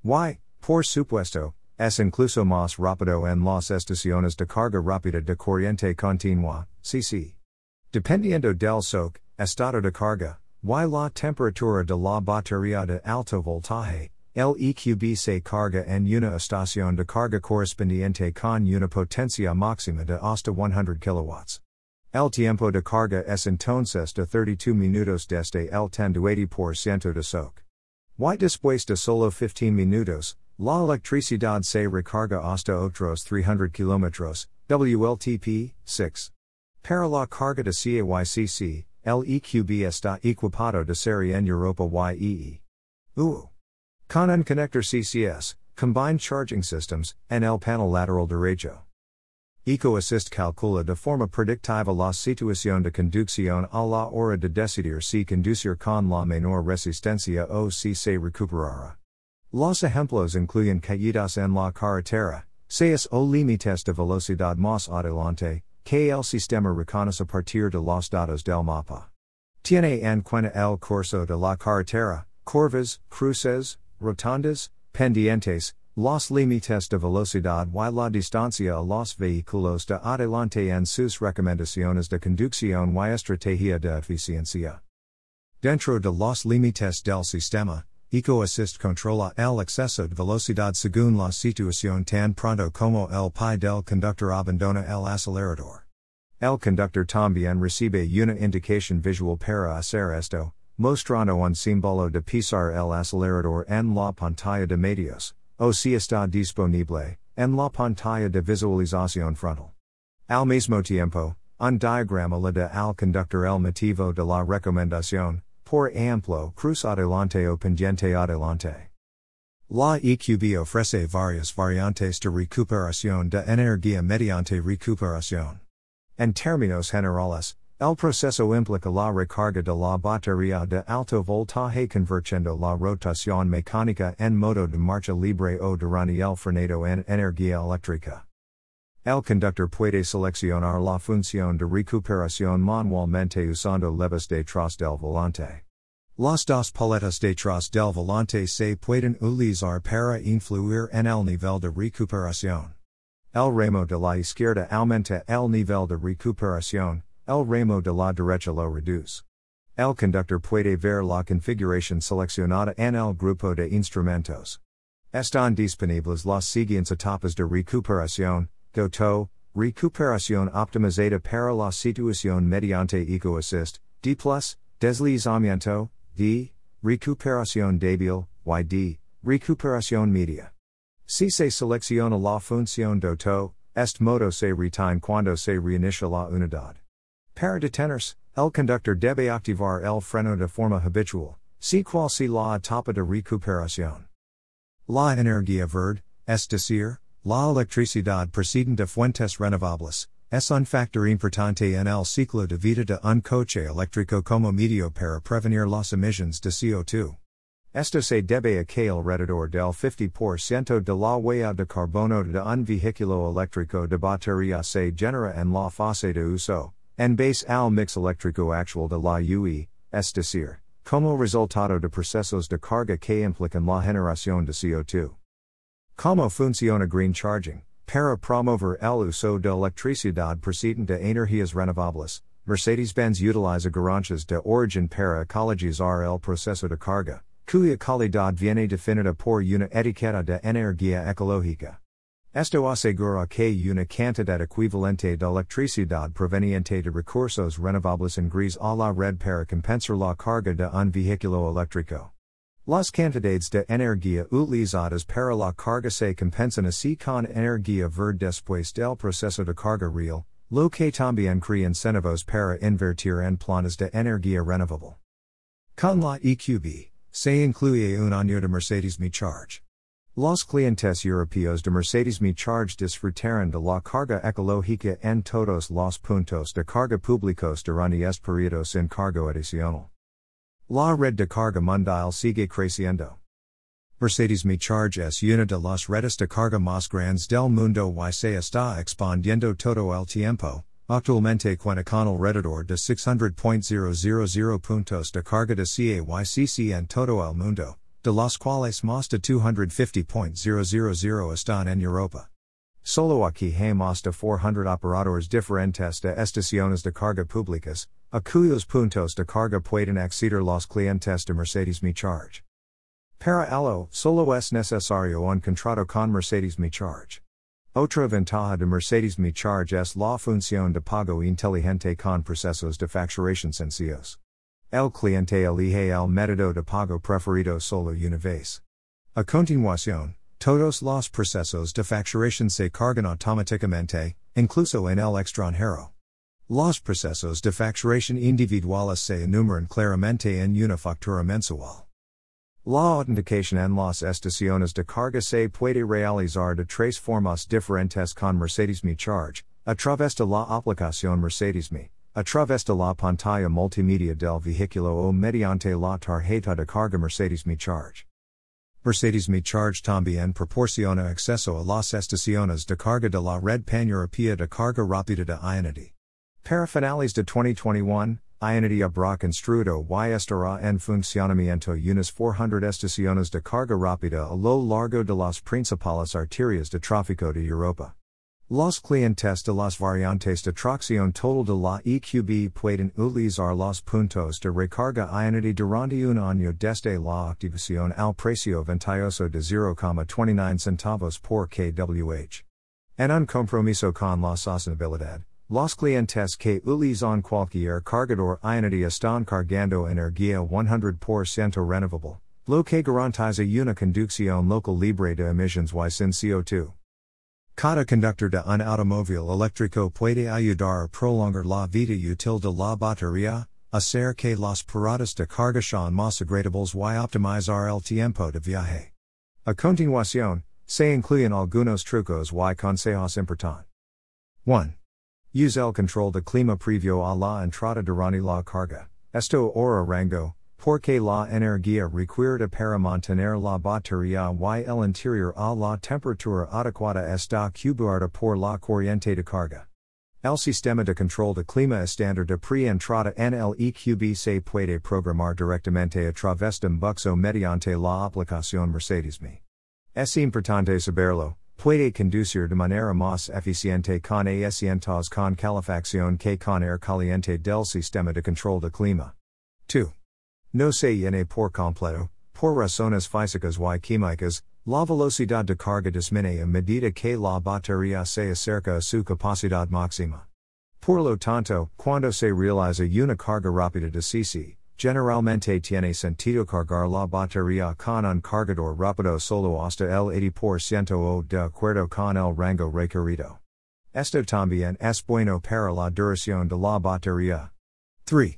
Y, por supuesto, es incluso más rápido en las estaciones de carga rápida de corriente continua, CC. Dependiendo del SOC, estado de carga, y la temperatura de la batería de alto voltaje, el EQB se carga en una estación de carga correspondiente con una potencia máxima de hasta 100 kW. El tiempo de carga es entonces de 32 minutos desde el 10 80% de SOC. Y después de solo 15 minutos, la electricidad se recarga hasta otros 300 km, WLTP, 6. Para la carga de CAYCC, está equipado de serie en Europa YEE. UU. Con un connector CCS, Combined Charging Systems, en el panel lateral derecho. EcoAssist calcula de forma predictiva la situación de conducción a la hora de decidir si conducir con la menor resistencia o si se recuperará. Los ejemplos incluyen caídas en la carretera, seis o límites de velocidad más adelante, que el sistema reconoce a partir de los datos del mapa. Tiene en cuenta el curso de la carretera, curvas, cruces, rotondas, pendientes, los límites de velocidad y la distancia a los vehículos de adelante en sus recomendaciones de conducción y estrategia de eficiencia. Dentro de los límites del sistema, EcoAssist controla el exceso de velocidad según la situación tan pronto como el pie del conductor abandona el acelerador. El conductor también recibe una indicación visual para hacer esto, mostrando un símbolo de pisar el acelerador en la pantalla de medios, o si está disponible, en la pantalla de visualización frontal. Al mismo tiempo, un diagrama le da al conductor el motivo de la recomendación, por ejemplo, cruz adelante o pendiente adelante. La EQB ofrece varias variantes de recuperación de energía mediante recuperación. En términos generales, el proceso implica la recarga de la batería de alto voltaje convirtiendo la rotación mecánica en modo de marcha libre o durante el frenado en energía eléctrica. El conductor puede seleccionar la función de recuperación manualmente usando levas detrás del volante. Las dos paletas de detrás del volante se pueden utilizar para influir en el nivel de recuperación. El remo de la izquierda aumenta el nivel de recuperación, el remo de la derecha lo reduce. El conductor puede ver la configuración seleccionada en el grupo de instrumentos. Están disponibles las siguientes etapas de recuperación, GoTo, recuperación optimizada para la situación mediante Eco Assist, D+, deslizamiento, D, recuperación débil, YD, recuperación media. Si se selecciona la función D Auto, est modo se retiene cuando se reinicia la unidad. Para detenerse, el conductor debe activar el freno de forma habitual, si cual si la etapa de recuperación. La energía verde, es decir, la electricidad procedente de fuentes renovables, es un factor importante en el ciclo de vida de un coche eléctrico como medio para prevenir las emisiones de CO2. Esto se debe a que alrededor del 50% de la huella de carbono de un vehículo eléctrico de batería se genera en la fase de uso, en base al mix eléctrico actual de la UE, es decir, como resultado de procesos de carga que implican la generación de CO2. Como funciona green charging? Para promover el uso de electricidad procedente de energías renovables, Mercedes-Benz utiliza garantías de origen para ecologizar el proceso de carga cuya calidad viene definida por una etiqueta de energía ecológica. Esto asegura que una cantidad equivalente de electricidad proveniente de recursos renovables ingresa a la red para compensar la carga de un vehículo eléctrico. Las cantidades de energía utilizadas para la carga se compensan así con energía verde después del proceso de carga real, lo que también crea incentivos para invertir en planes de energía renovable. Con la EQB, se incluye un año de Mercedes Me Charge. Los clientes europeos de Mercedes Me Charge disfrutaron de la carga ecológica en todos los puntos de carga públicos durante este periodo sin cargo adicional. La red de carga mundial sigue creciendo. Mercedes Me Charge es una de las redes de carga más grandes del mundo y se está expandiendo todo el tiempo, Actualmente cuenta con el alrededor de 600.000 puntos de carga de CAYCC en todo el mundo, de los cuales más de 250.000 están en Europa. Solo aquí hay más de 400 operadores diferentes de estaciones de carga públicas, a cuyos puntos de carga pueden acceder los clientes de Mercedes Me Charge. Para ello, solo es necesario un contrato con Mercedes Me Charge. Otra ventaja de Mercedes Me Charge es la función de pago inteligente con procesos de facturación sencillos. El cliente elige el método de pago preferido solo una vez. A continuación, todos los procesos de facturación se cargan automáticamente, incluso en el extranjero. Los procesos de facturación individuales se enumeran claramente en una factura mensual. La autenticación en las estaciones de carga se puede realizar de tres formas diferentes con Mercedes Me Charge, a través de la aplicación Mercedes Me, a través de la pantalla multimedia del vehículo o mediante la tarjeta de carga Mercedes Me Charge. Mercedes Me Charge también proporciona acceso a las estaciones de carga de la red pan-europea de carga rápida de IONITY. Para finales de 2021, IONITY habrá construido y estará en funcionamiento unas 400 estaciones de carga rápida a lo largo de las principales arterias de tráfico de Europa. Los clientes de las variantes de tracción total de la EQB pueden utilizar los puntos de recarga IONITY durante un año desde la activación al precio ventajoso de 0,29 centavos por kWh. En un compromiso con la sostenibilidad. Los clientes que utilizan cualquier cargador IONITY están cargando energía 100% renovable, lo que garantiza una conducción local libre de emisiones y sin CO2. Cada conductor de un automóvil eléctrico puede ayudar a prolongar la vida útil de la batería, hacer que las paradas de carga sean más agradables y optimizar el tiempo de viaje. A continuación, se incluyen algunos trucos y consejos importantes. 1. Use el control de clima previo a la entrada durante la carga. Esto ora rango, porque la energía requerida para mantener la batería y el interior a la temperatura adecuada está cubierta por la corriente de carga. El sistema de control de clima estándar de pre-entrada en el EQB se puede programar directamente a través de MBUX mediante la aplicación Mercedes-Me. Es importante saberlo, puede conducir de manera más eficiente con asientos con calefacción que con air caliente del sistema de control de clima. 2. No se llene por completo, por razones físicas y químicas, la velocidad de carga disminuye a medida que la batería se acerca a su capacidad máxima. Por lo tanto, cuando se realiza una carga rápida de CC, Generalmente tiene sentido cargar la batería con un cargador rápido solo hasta el 80% o de acuerdo con el rango requerido. Esto también es bueno para la duración de la batería. 3.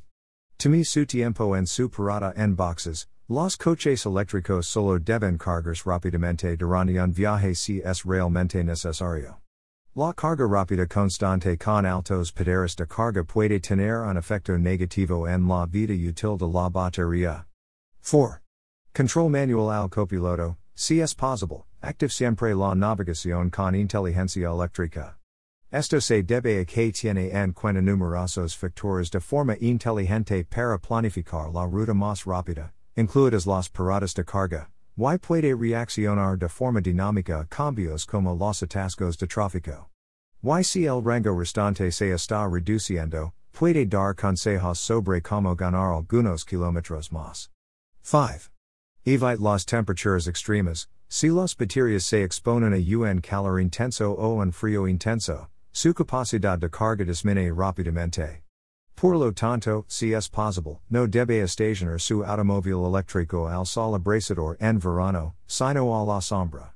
Tome su tiempo en su parada en boxes. Los coches eléctricos solo deben cargarse rápidamente durante un viaje si es realmente necesario. La carga rápida constante con altos poderes de carga puede tener un efecto negativo en la vida útil de la batería. 4. Control manual al copiloto, si es posible, active siempre la navegación con inteligencia eléctrica. Esto se debe a que tiene en cuenta numerosos factores de forma inteligente para planificar la ruta más rápida, incluidas las paradas de carga, y puede reaccionar de forma dinámica a cambios como los atascos de tráfico. YCL rango restante se está reduciendo, puede dar consejos sobre cómo ganar algunos kilómetros más. 5. Evite las temperaturas extremas, si las baterías se exponen a un calor intenso o un frío intenso, su capacidad de carga disminuye rápidamente. Por lo tanto, si es posible, no debe estacionar su automóvil eléctrico al sol abrasador en verano, sino a la sombra.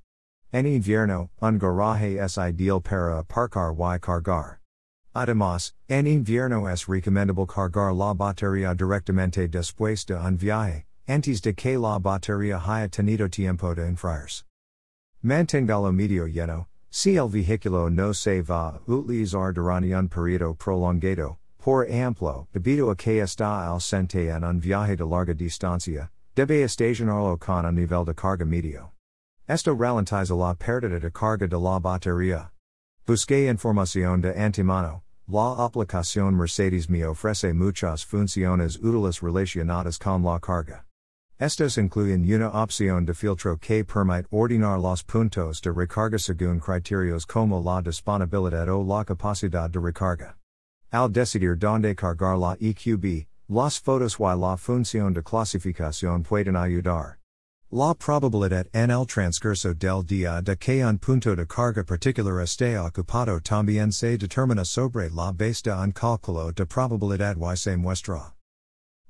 En invierno, un garaje es ideal para aparcar y cargar. Además, en invierno es recomendable cargar la batería directamente después de un viaje, antes de que la batería haya tenido tiempo de enfriarse. Mantengalo medio lleno, si el vehículo no se va a utilizar durante un periodo prolongado, por ejemplo, debido a que está ausente en un viaje de larga distancia, debe estacionarlo con un nivel de carga medio. Esto ralentiza la pérdida de carga de la batería. Busque información de antemano. La aplicación Mercedes me ofrece muchas funciones útiles relacionadas con la carga. Estos incluyen una opción de filtro que permite ordenar los puntos de recarga según criterios como la disponibilidad o la capacidad de recarga. Al decidir dónde cargar la EQB, las fotos y la función de clasificación pueden ayudar. La probabilidad en el transcurso del día de que un punto de carga particular esté ocupado también se determina sobre la base de un cálculo de probabilidad y se muestra.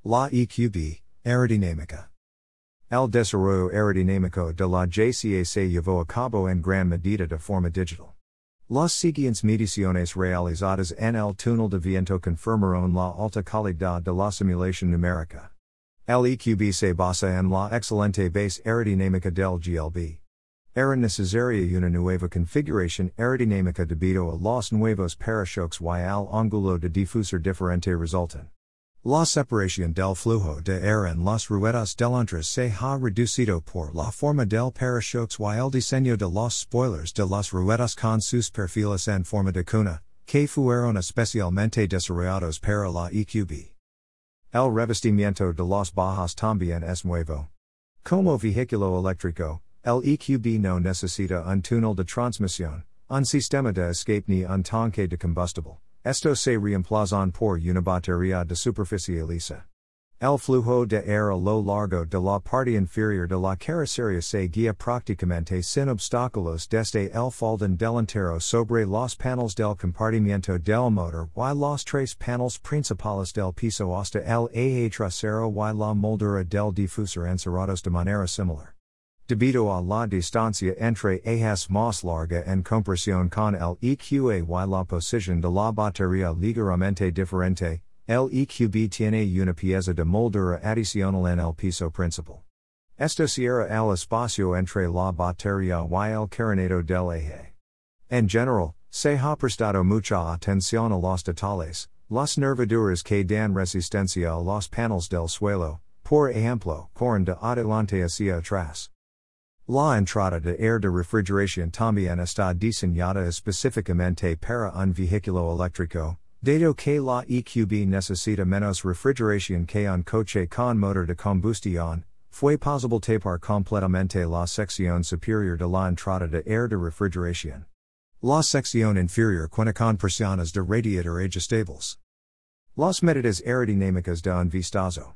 La EQB, aerodinámica. El desarrollo aerodinámico de la JCA se llevó a cabo en gran medida de forma digital. Las siguientes mediciones realizadas en el túnel de viento confirmaron la alta calidad de la simulación numérica. El EQB se basa en la excelente base aerodinámica del GLB. Era necesaria una nueva configuración aerodinámica debido a los nuevos parachoques y al ángulo de difusor diferente resultan. La separación del flujo de aire en las ruedas delanteras se ha reducido por la forma del parachoques y el diseño de los spoilers de las ruedas con sus perfiles en forma de cuna, que fueron especialmente desarrollados para la EQB. El revestimiento de las bajas también es nuevo. Como vehículo eléctrico, el EQB no necesita un túnel de transmisión, un sistema de escape ni un tanque de combustible. Esto se reemplazan por una batería de superficie lisa. El flujo de aire a lo largo de la parte inferior de la carrocería se guía prácticamente sin obstáculos desde el faldón delantero sobre los paneles del compartimiento del motor y los tres paneles principales del piso hasta el eje trasero y la moldura del difusor encerrados de manera similar. Debido a la distancia entre ejes más larga en compresión con el EQA y la posición de la batería ligeramente diferente, el EQB tiene una pieza de moldura adicional en el piso principal. Esto cierra el espacio entre la batería y el carenado del eje. En general, se ha prestado mucha atención a los detalles, las nervaduras que dan resistencia a los paneles del suelo, por ejemplo, corren de adelante hacia atrás. La entrada de air de refrigeración también está diseñada específicamente para un vehículo eléctrico, dado que la EQB necesita menos refrigeración que un coche con motor de combustión, fue posible tapar completamente la sección superior de la entrada de air de refrigeración. La sección inferior cuenta con presiones de radiator ajustables. Las medidas aerodinámicas de un vistazo.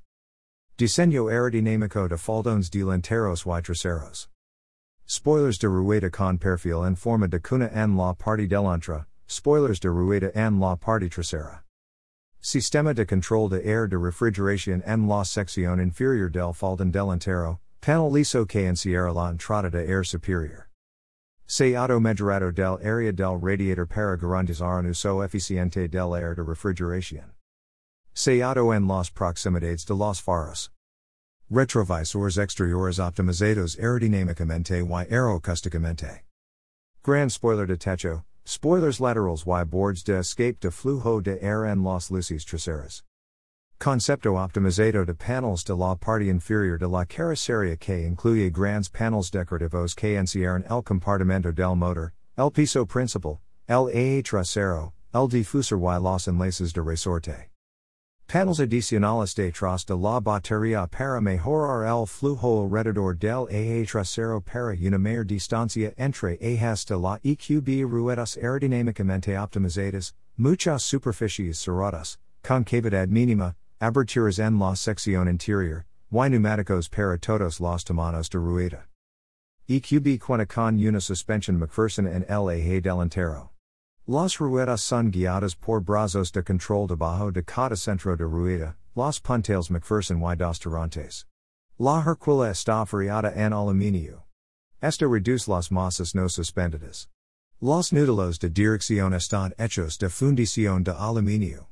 Diseño aerodinámico de faldones delanteros y traseros. Spoilers de rueda con perfil en forma de cuna en la parte delantera, spoilers de rueda en la parte trasera. Sistema de control de air de refrigeración en la sección inferior del faldón delantero, panel liso que encierra la entrada de air superior. Se auto del área del radiator para garantizar un uso eficiente del air de refrigeración. Se auto en las proximidades de los faros. Retrovisores exteriores optimizados aerodinámicamente y aerocusticamente. Gran spoiler de techo, Spoilers laterals y boards de escape de flujo de air en las luces traseras. Concepto optimizado de paneles de la parte inferior de la carrocería que incluye grandes paneles decorativos que encierran el compartimento del motor, el piso principal, el trasero, el difusor y los enlaces de resorte. Panels adicionales detrás de la batería para mejorar el flujo alrededor del eje trasero para una mayor distancia entre ejes de la EQB ruedas aerodinámicamente optimizadas, muchas superficies cerradas, concavidad mínima, aberturas en la sección interior, y neumáticos para todos los tamaños de rueda. EQB cuenta con una suspensión McPherson en el eje delantero. Las ruedas son guiadas por brazos de control debajo de cada centro de rueda, los puntales McPherson y dos tirantes. La Hercula está friada en aluminio. Esto reduce las masas no suspendidas. Los núdlos de dirección están hechos de fundición de aluminio.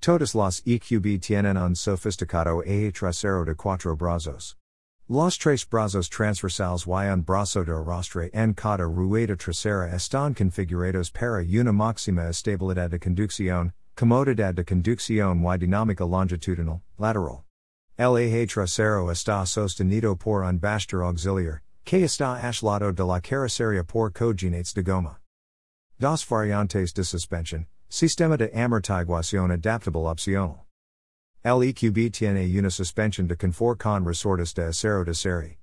Todas las EQB tienen un sofisticado eje trasero de cuatro brazos. Los tres brazos transversales y un brazo de arrastre en cada rueda trasera están configurados para una máxima estabilidad de conducción, comodidad de conducción y dinámica longitudinal, lateral. El eje trasero está sostenido por un bastidor auxiliar, que está aislado de la carrocería por cojines de goma. Dos variantes de suspensión, sistema de amortiguación adaptable opcional. El EQB tiene una suspension de confort con resortes de acero de serie.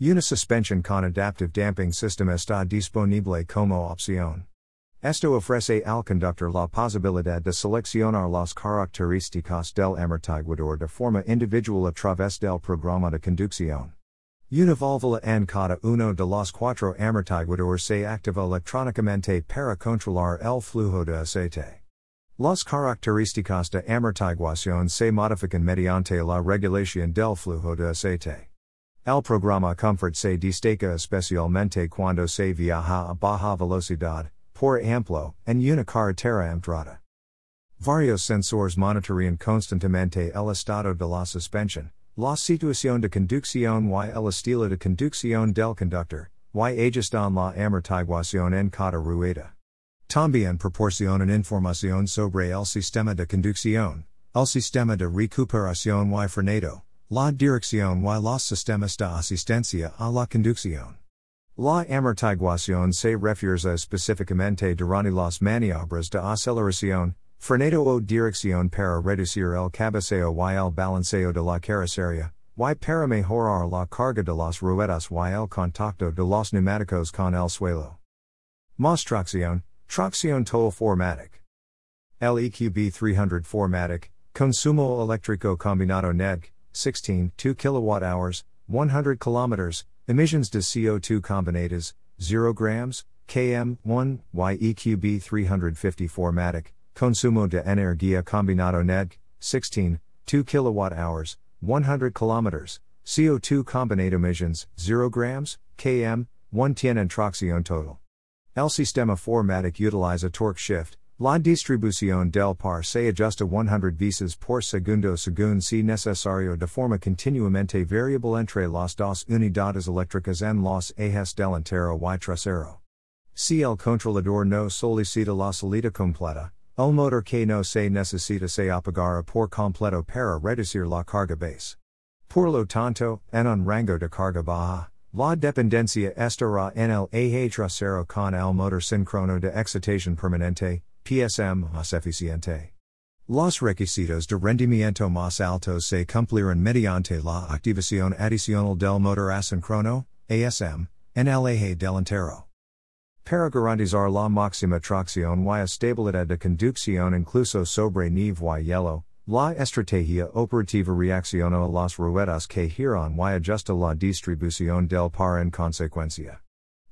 Una suspension con adaptive damping system está disponible como opción. Esto ofrece al conductor la posibilidad de seleccionar las características del amortiguador de forma individual a través del programa de conducción. Una válvula en cada uno de los cuatro amortiguadores se activa electrónicamente para controlar el flujo de aceite. Las características de amortiguación se modifican mediante la regulación del flujo de aceite. El programa Comfort se destaca especialmente cuando se viaja a baja velocidad, por ejemplo, en una carretera empedrada. Varios sensores monitorean constantemente el estado de la suspensión, la situación de conducción y el estilo de conducción del conductor, y ajustan la amortiguación en cada rueda. También proporcionan información sobre el sistema de conducción, el sistema de recuperación y frenado, la dirección y los sistemas de asistencia a la conducción. La amortiguación se refiere específicamente durante las maniobras de aceleración, frenado o dirección para reducir el cabeceo y el balanceo de la carrocería, y para mejorar la carga de las ruedas y el contacto de los neumáticos con el suelo. Mostración, Tracción total 4matic. LEQB 300 4matic, Consumo eléctrico combinado NEG, 16, 2 kWh, 100 km, emissions de CO2 combinadas, 0 grams, km, 1, YEQB 350 4matic, Consumo de energía combinado NEG, 16, 2 kWh, 100 km, CO2 combinado emissions, 0 grams, km, 1 and tracción total. El sistema 4matic utiliza torque shift, la distribución del par se ajusta 100 veces por segundo según si necesario de forma continuamente variable entre las dos unidades eléctricas en los ejes delantero y trasero. Si el controlador no solicita la salida completa, el motor que no se necesita se apagará por completo para reducir la carga base. Por lo tanto, en un rango de carga baja, la dependencia estará en el eje trasero con el motor síncrono de excitación permanente, PSM más eficiente. Los requisitos de rendimiento más altos se cumplirán mediante la activación adicional del motor asíncrono, ASM, en el eje delantero. Para garantizar la máxima tracción y estabilidad de conducción incluso sobre nieve y hielo, la estrategia operativa reacciona a las ruedas que giran y ajusta la distribución del par en consecuencia.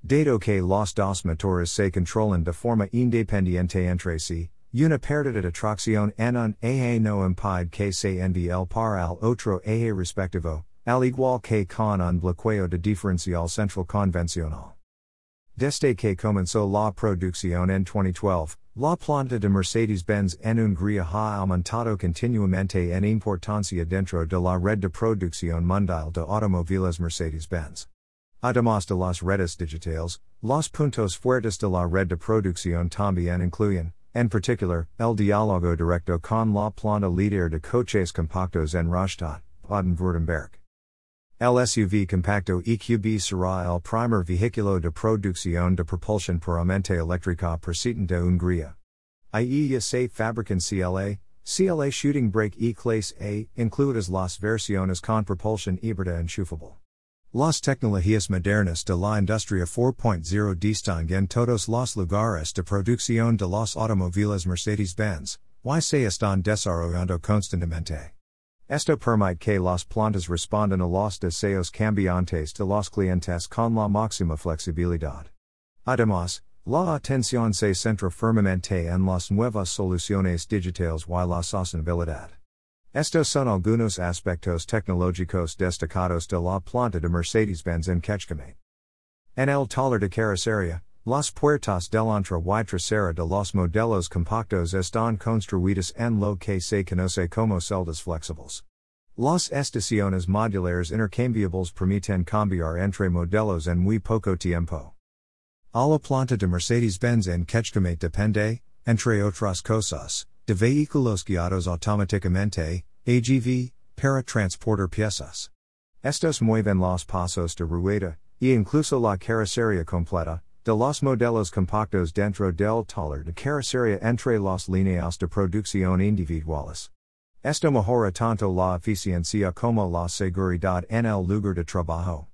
Dado que los dos motores se controlan de forma independiente entre sí, una pérdida de tracción en un eje no impide que se envíe el par al otro eje respectivo, al igual que con un bloqueo de diferencial central convencional. Desde que comenzó la producción en 2012, la planta de Mercedes-Benz en Hungría ha aumentado continuamente en importancia dentro de la red de producción mundial de automóviles Mercedes-Benz. Además de las redes digitales, los puntos fuertes de la red de producción también incluyen, en particular, el diálogo directo con la planta líder de coches compactos en Rastatt, Baden-Württemberg. El SUV compacto EQB será el primer vehículo de producción de propulsión puramente eléctrica procedente de Hungría. Ya se fabrican CLA, CLA Shooting Brake E Clase A, incluidas las versiones con propulsión híbrida enchufable. Las tecnologías modernas de la industria 4.0 distinguen todos los lugares de producción de los automóviles Mercedes-Benz, y se están desarrollando constantemente. Esto permite que las plantas respondan a los deseos cambiantes de los clientes con la máxima flexibilidad. Además, la atención se centra firmemente en las nuevas soluciones digitales y la sostenibilidad. Estos son algunos aspectos tecnológicos destacados de la planta de Mercedes-Benz en Kecskemét. En el taller de carrocería, las puertas delantera y trasera de los modelos compactos están construidas en lo que se conoce como celdas flexibles. Las estaciones modulares intercambiables permiten cambiar entre modelos en muy poco tiempo. A la planta de Mercedes-Benz en Kecskemét depende, entre otras cosas, de vehículos guiados automáticamente, AGV, para transportar piezas. Estos mueven los pasos de rueda, y incluso la carrocería completa, de los modelos compactos dentro del taller de carrocería entre los líneas de producción individuales. Esto mejora tanto la eficiencia como la seguridad en el lugar de trabajo.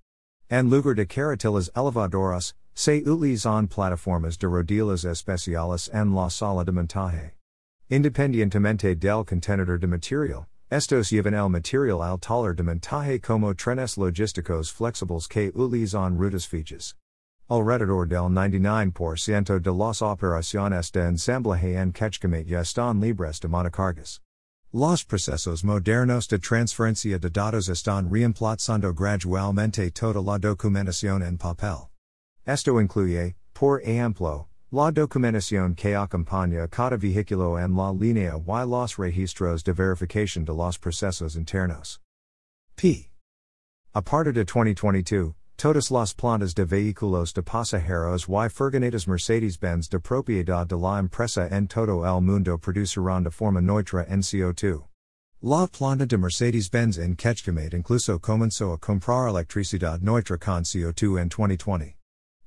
En lugar de carretillas elevadoras, se utilizan plataformas de rodillas especiales en la sala de montaje. Independientemente del contenedor de material, estos llevan el material al taller de montaje como trenes logísticos flexibles que utilizan rutas fijas. Alrededor del 99% de las operaciones de ensamblaje en Kecskemét ya están libres de montacargas. Los procesos modernos de transferencia de datos están reemplazando gradualmente toda la documentación en papel. Esto incluye, por ejemplo, la documentación que acompaña cada vehículo en la línea y los registros de verificación de los procesos internos. P. A partir de 2022, Todas las plantas de vehículos de pasajeros y furgonetas Mercedes-Benz de propiedad de la empresa en todo el mundo produciran de forma neutra en CO2. La planta de Mercedes-Benz en Kecskemét incluso comenzó a comprar electricidad neutra con CO2 en 2020.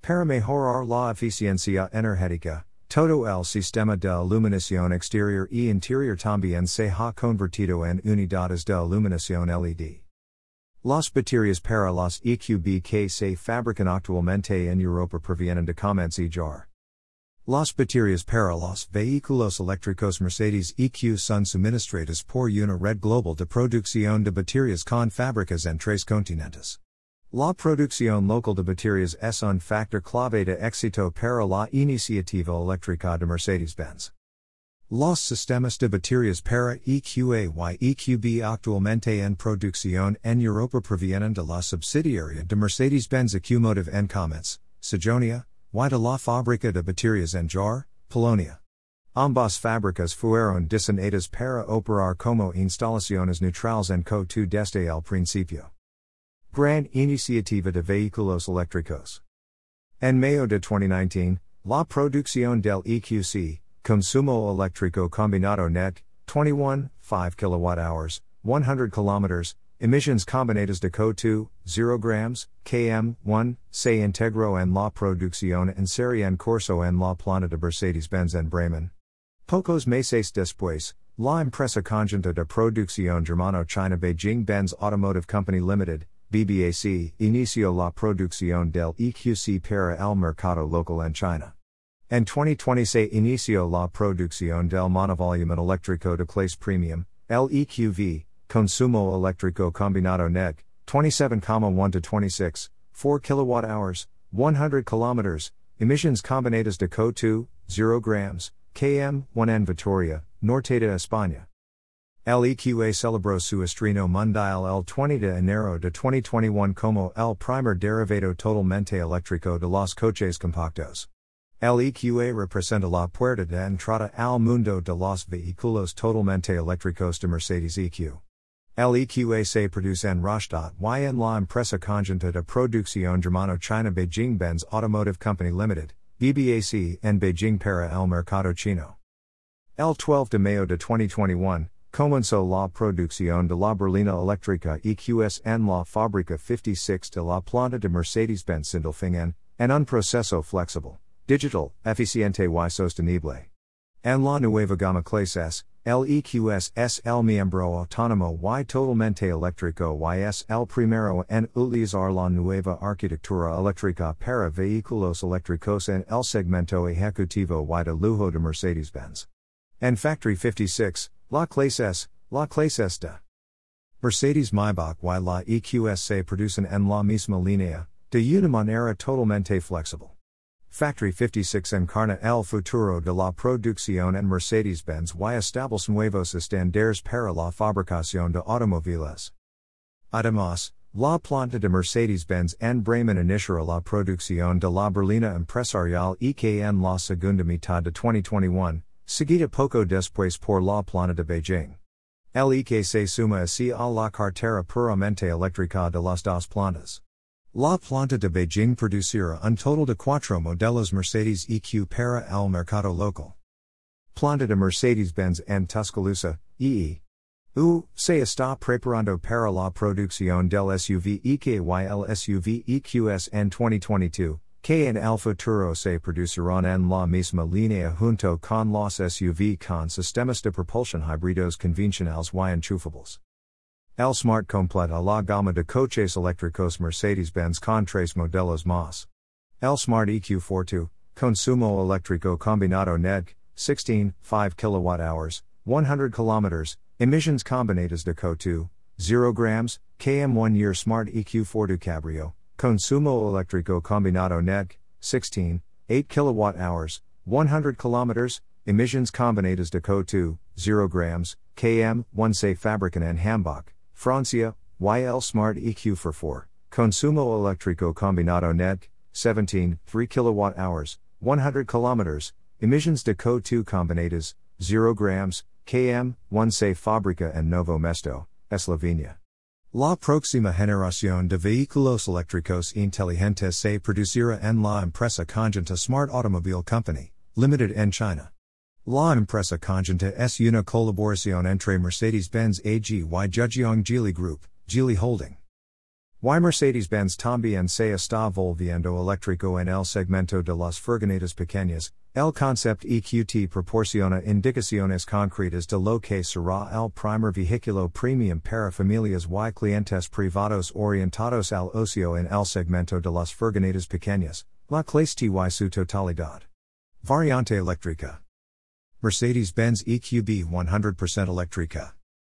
Para mejorar la eficiencia energética, todo el sistema de iluminación exterior y interior también se ha convertido en unidades de iluminación LED. Las baterías para las EQB que se fabrican actualmente en Europa provienen de Kamenz y Jawor. Las baterías para los vehículos eléctricos Mercedes EQ son suministradas por una red global de producción de baterías con fábricas en tres continentes. La producción local de baterías es un factor clave de éxito para la iniciativa eléctrica de Mercedes-Benz. Los sistemas de baterías para EQA y EQB actualmente en producción en Europa provienen de la subsidiaria de Mercedes-Benz ACCUMOTIVE en Kamenz, Sajonia, y de la fábrica de baterías en Jawor, Polonia. Ambas fábricas fueron diseñadas para operar como instalaciones neutrales en CO2 desde el principio. Gran Iniciativa de Vehículos Eléctricos. En mayo de 2019, La producción del EQC, consumo eléctrico combinado net, 21, 5 kWh, 100 km, emissions combinadas de CO2, 0 grams, km, 1, se integro en la producción en serie en corso en la planta de Mercedes-Benz en Bremen. Pocos meses después, la empresa conjunta de producción germano China Beijing Benz Automotive Company Limited, BBAC, inició la producción del EQC para el mercado local en China. En 2020 se inició la producción del monovolumen eléctrico de clase premium, el EQV, consumo eléctrico combinado net, 27,1 to 26, 4 kWh, 100 km, emissions combinadas de CO2, 0 grams, km, 1 en Vitoria, Norte de España. el EQA celebró su estreno mundial el 20 de enero de 2021 como el primer derivado totalmente eléctrico de los coches compactos. LEQA representa la puerta de entrada al mundo de los vehículos totalmente eléctricos de Mercedes EQ. el EQA se produce en Rastatt y en la empresa conjunta de producción germano China Beijing Benz Automotive Company Limited, BBAC, en Beijing para el mercado chino. El 12 de mayo de 2021, comenzó la producción de la berlina eléctrica EQS en la fábrica 56 de la planta de Mercedes-Benz Sindelfingen, en un proceso flexible, digital, eficiente y sostenible. En la nueva gama clase clases, el EQS es el miembro autónomo y totalmente eléctrico y es el primero en utilizar la nueva arquitectura eléctrica para vehículos eléctricos en el segmento ejecutivo y de lujo de Mercedes-Benz. En Factory 56, La clase S, la clase S de Mercedes Maybach y la EQS se producen en la misma línea, de una manera totalmente flexible. Factory 56 encarna el futuro de la producción en Mercedes-Benz y establece nuevos estándares para la fabricación de automóviles. Además, la planta de Mercedes-Benz en Bremen iniciará la producción de la berlina empresarial EQE en la segunda mitad de 2021, seguida poco después por la planta de Beijing. El EQE se suma así a la cartera puramente eléctrica de las dos plantas. La planta de Beijing producirá un total de cuatro modelos Mercedes EQ para el mercado local. Planta de Mercedes-Benz en Tuscaloosa, EE. U, se está preparando para la producción del SUV EKYL SUV EQS en 2022, que en el futuro se producirían en la misma línea junto con los SUV con sistemas de propulsión híbridos convencionales y enchufables. El Smart completa la gama de coches eléctricos Mercedes-Benz con tres modelos más. El Smart EQ fortwo, consumo eléctrico combinado NEDC, 16, 5 kWh, 100 km, emissions combinadas de CO2, 0 grams, km 1 year Smart EQ fortwo Cabrio, Consumo eléctrico combinado NEDC, 16, 8 kWh, 100 km, emissions combinadas de CO2, 0 grams, km, 1 se fabrican en Hambach, Francia, YL Smart EQ forfour, Consumo eléctrico combinado NEDC, 17, 3 kWh, 100 km, emissions de CO2 combinadas, 0 grams, km, 1 se fabrica en Novo Mesto, Eslovenia. La próxima generación de vehículos eléctricos inteligentes se producirá en la empresa conjunta Smart Automobile Company, Limited en China. La empresa conjunta es una colaboración entre Mercedes-Benz AG y Zhejiang Geely Group, Geely Holding. Y Mercedes-Benz también se está volviendo eléctrico en el segmento de las furgonetas pequeñas, el concept EQT proporciona indicaciones concretas de lo que será el primer vehículo premium para familias y clientes privados orientados al ocio en el segmento de las furgonetas pequeñas, la clase T y su totalidad. Variante eléctrica. Mercedes-Benz EQB 100% eléctrica.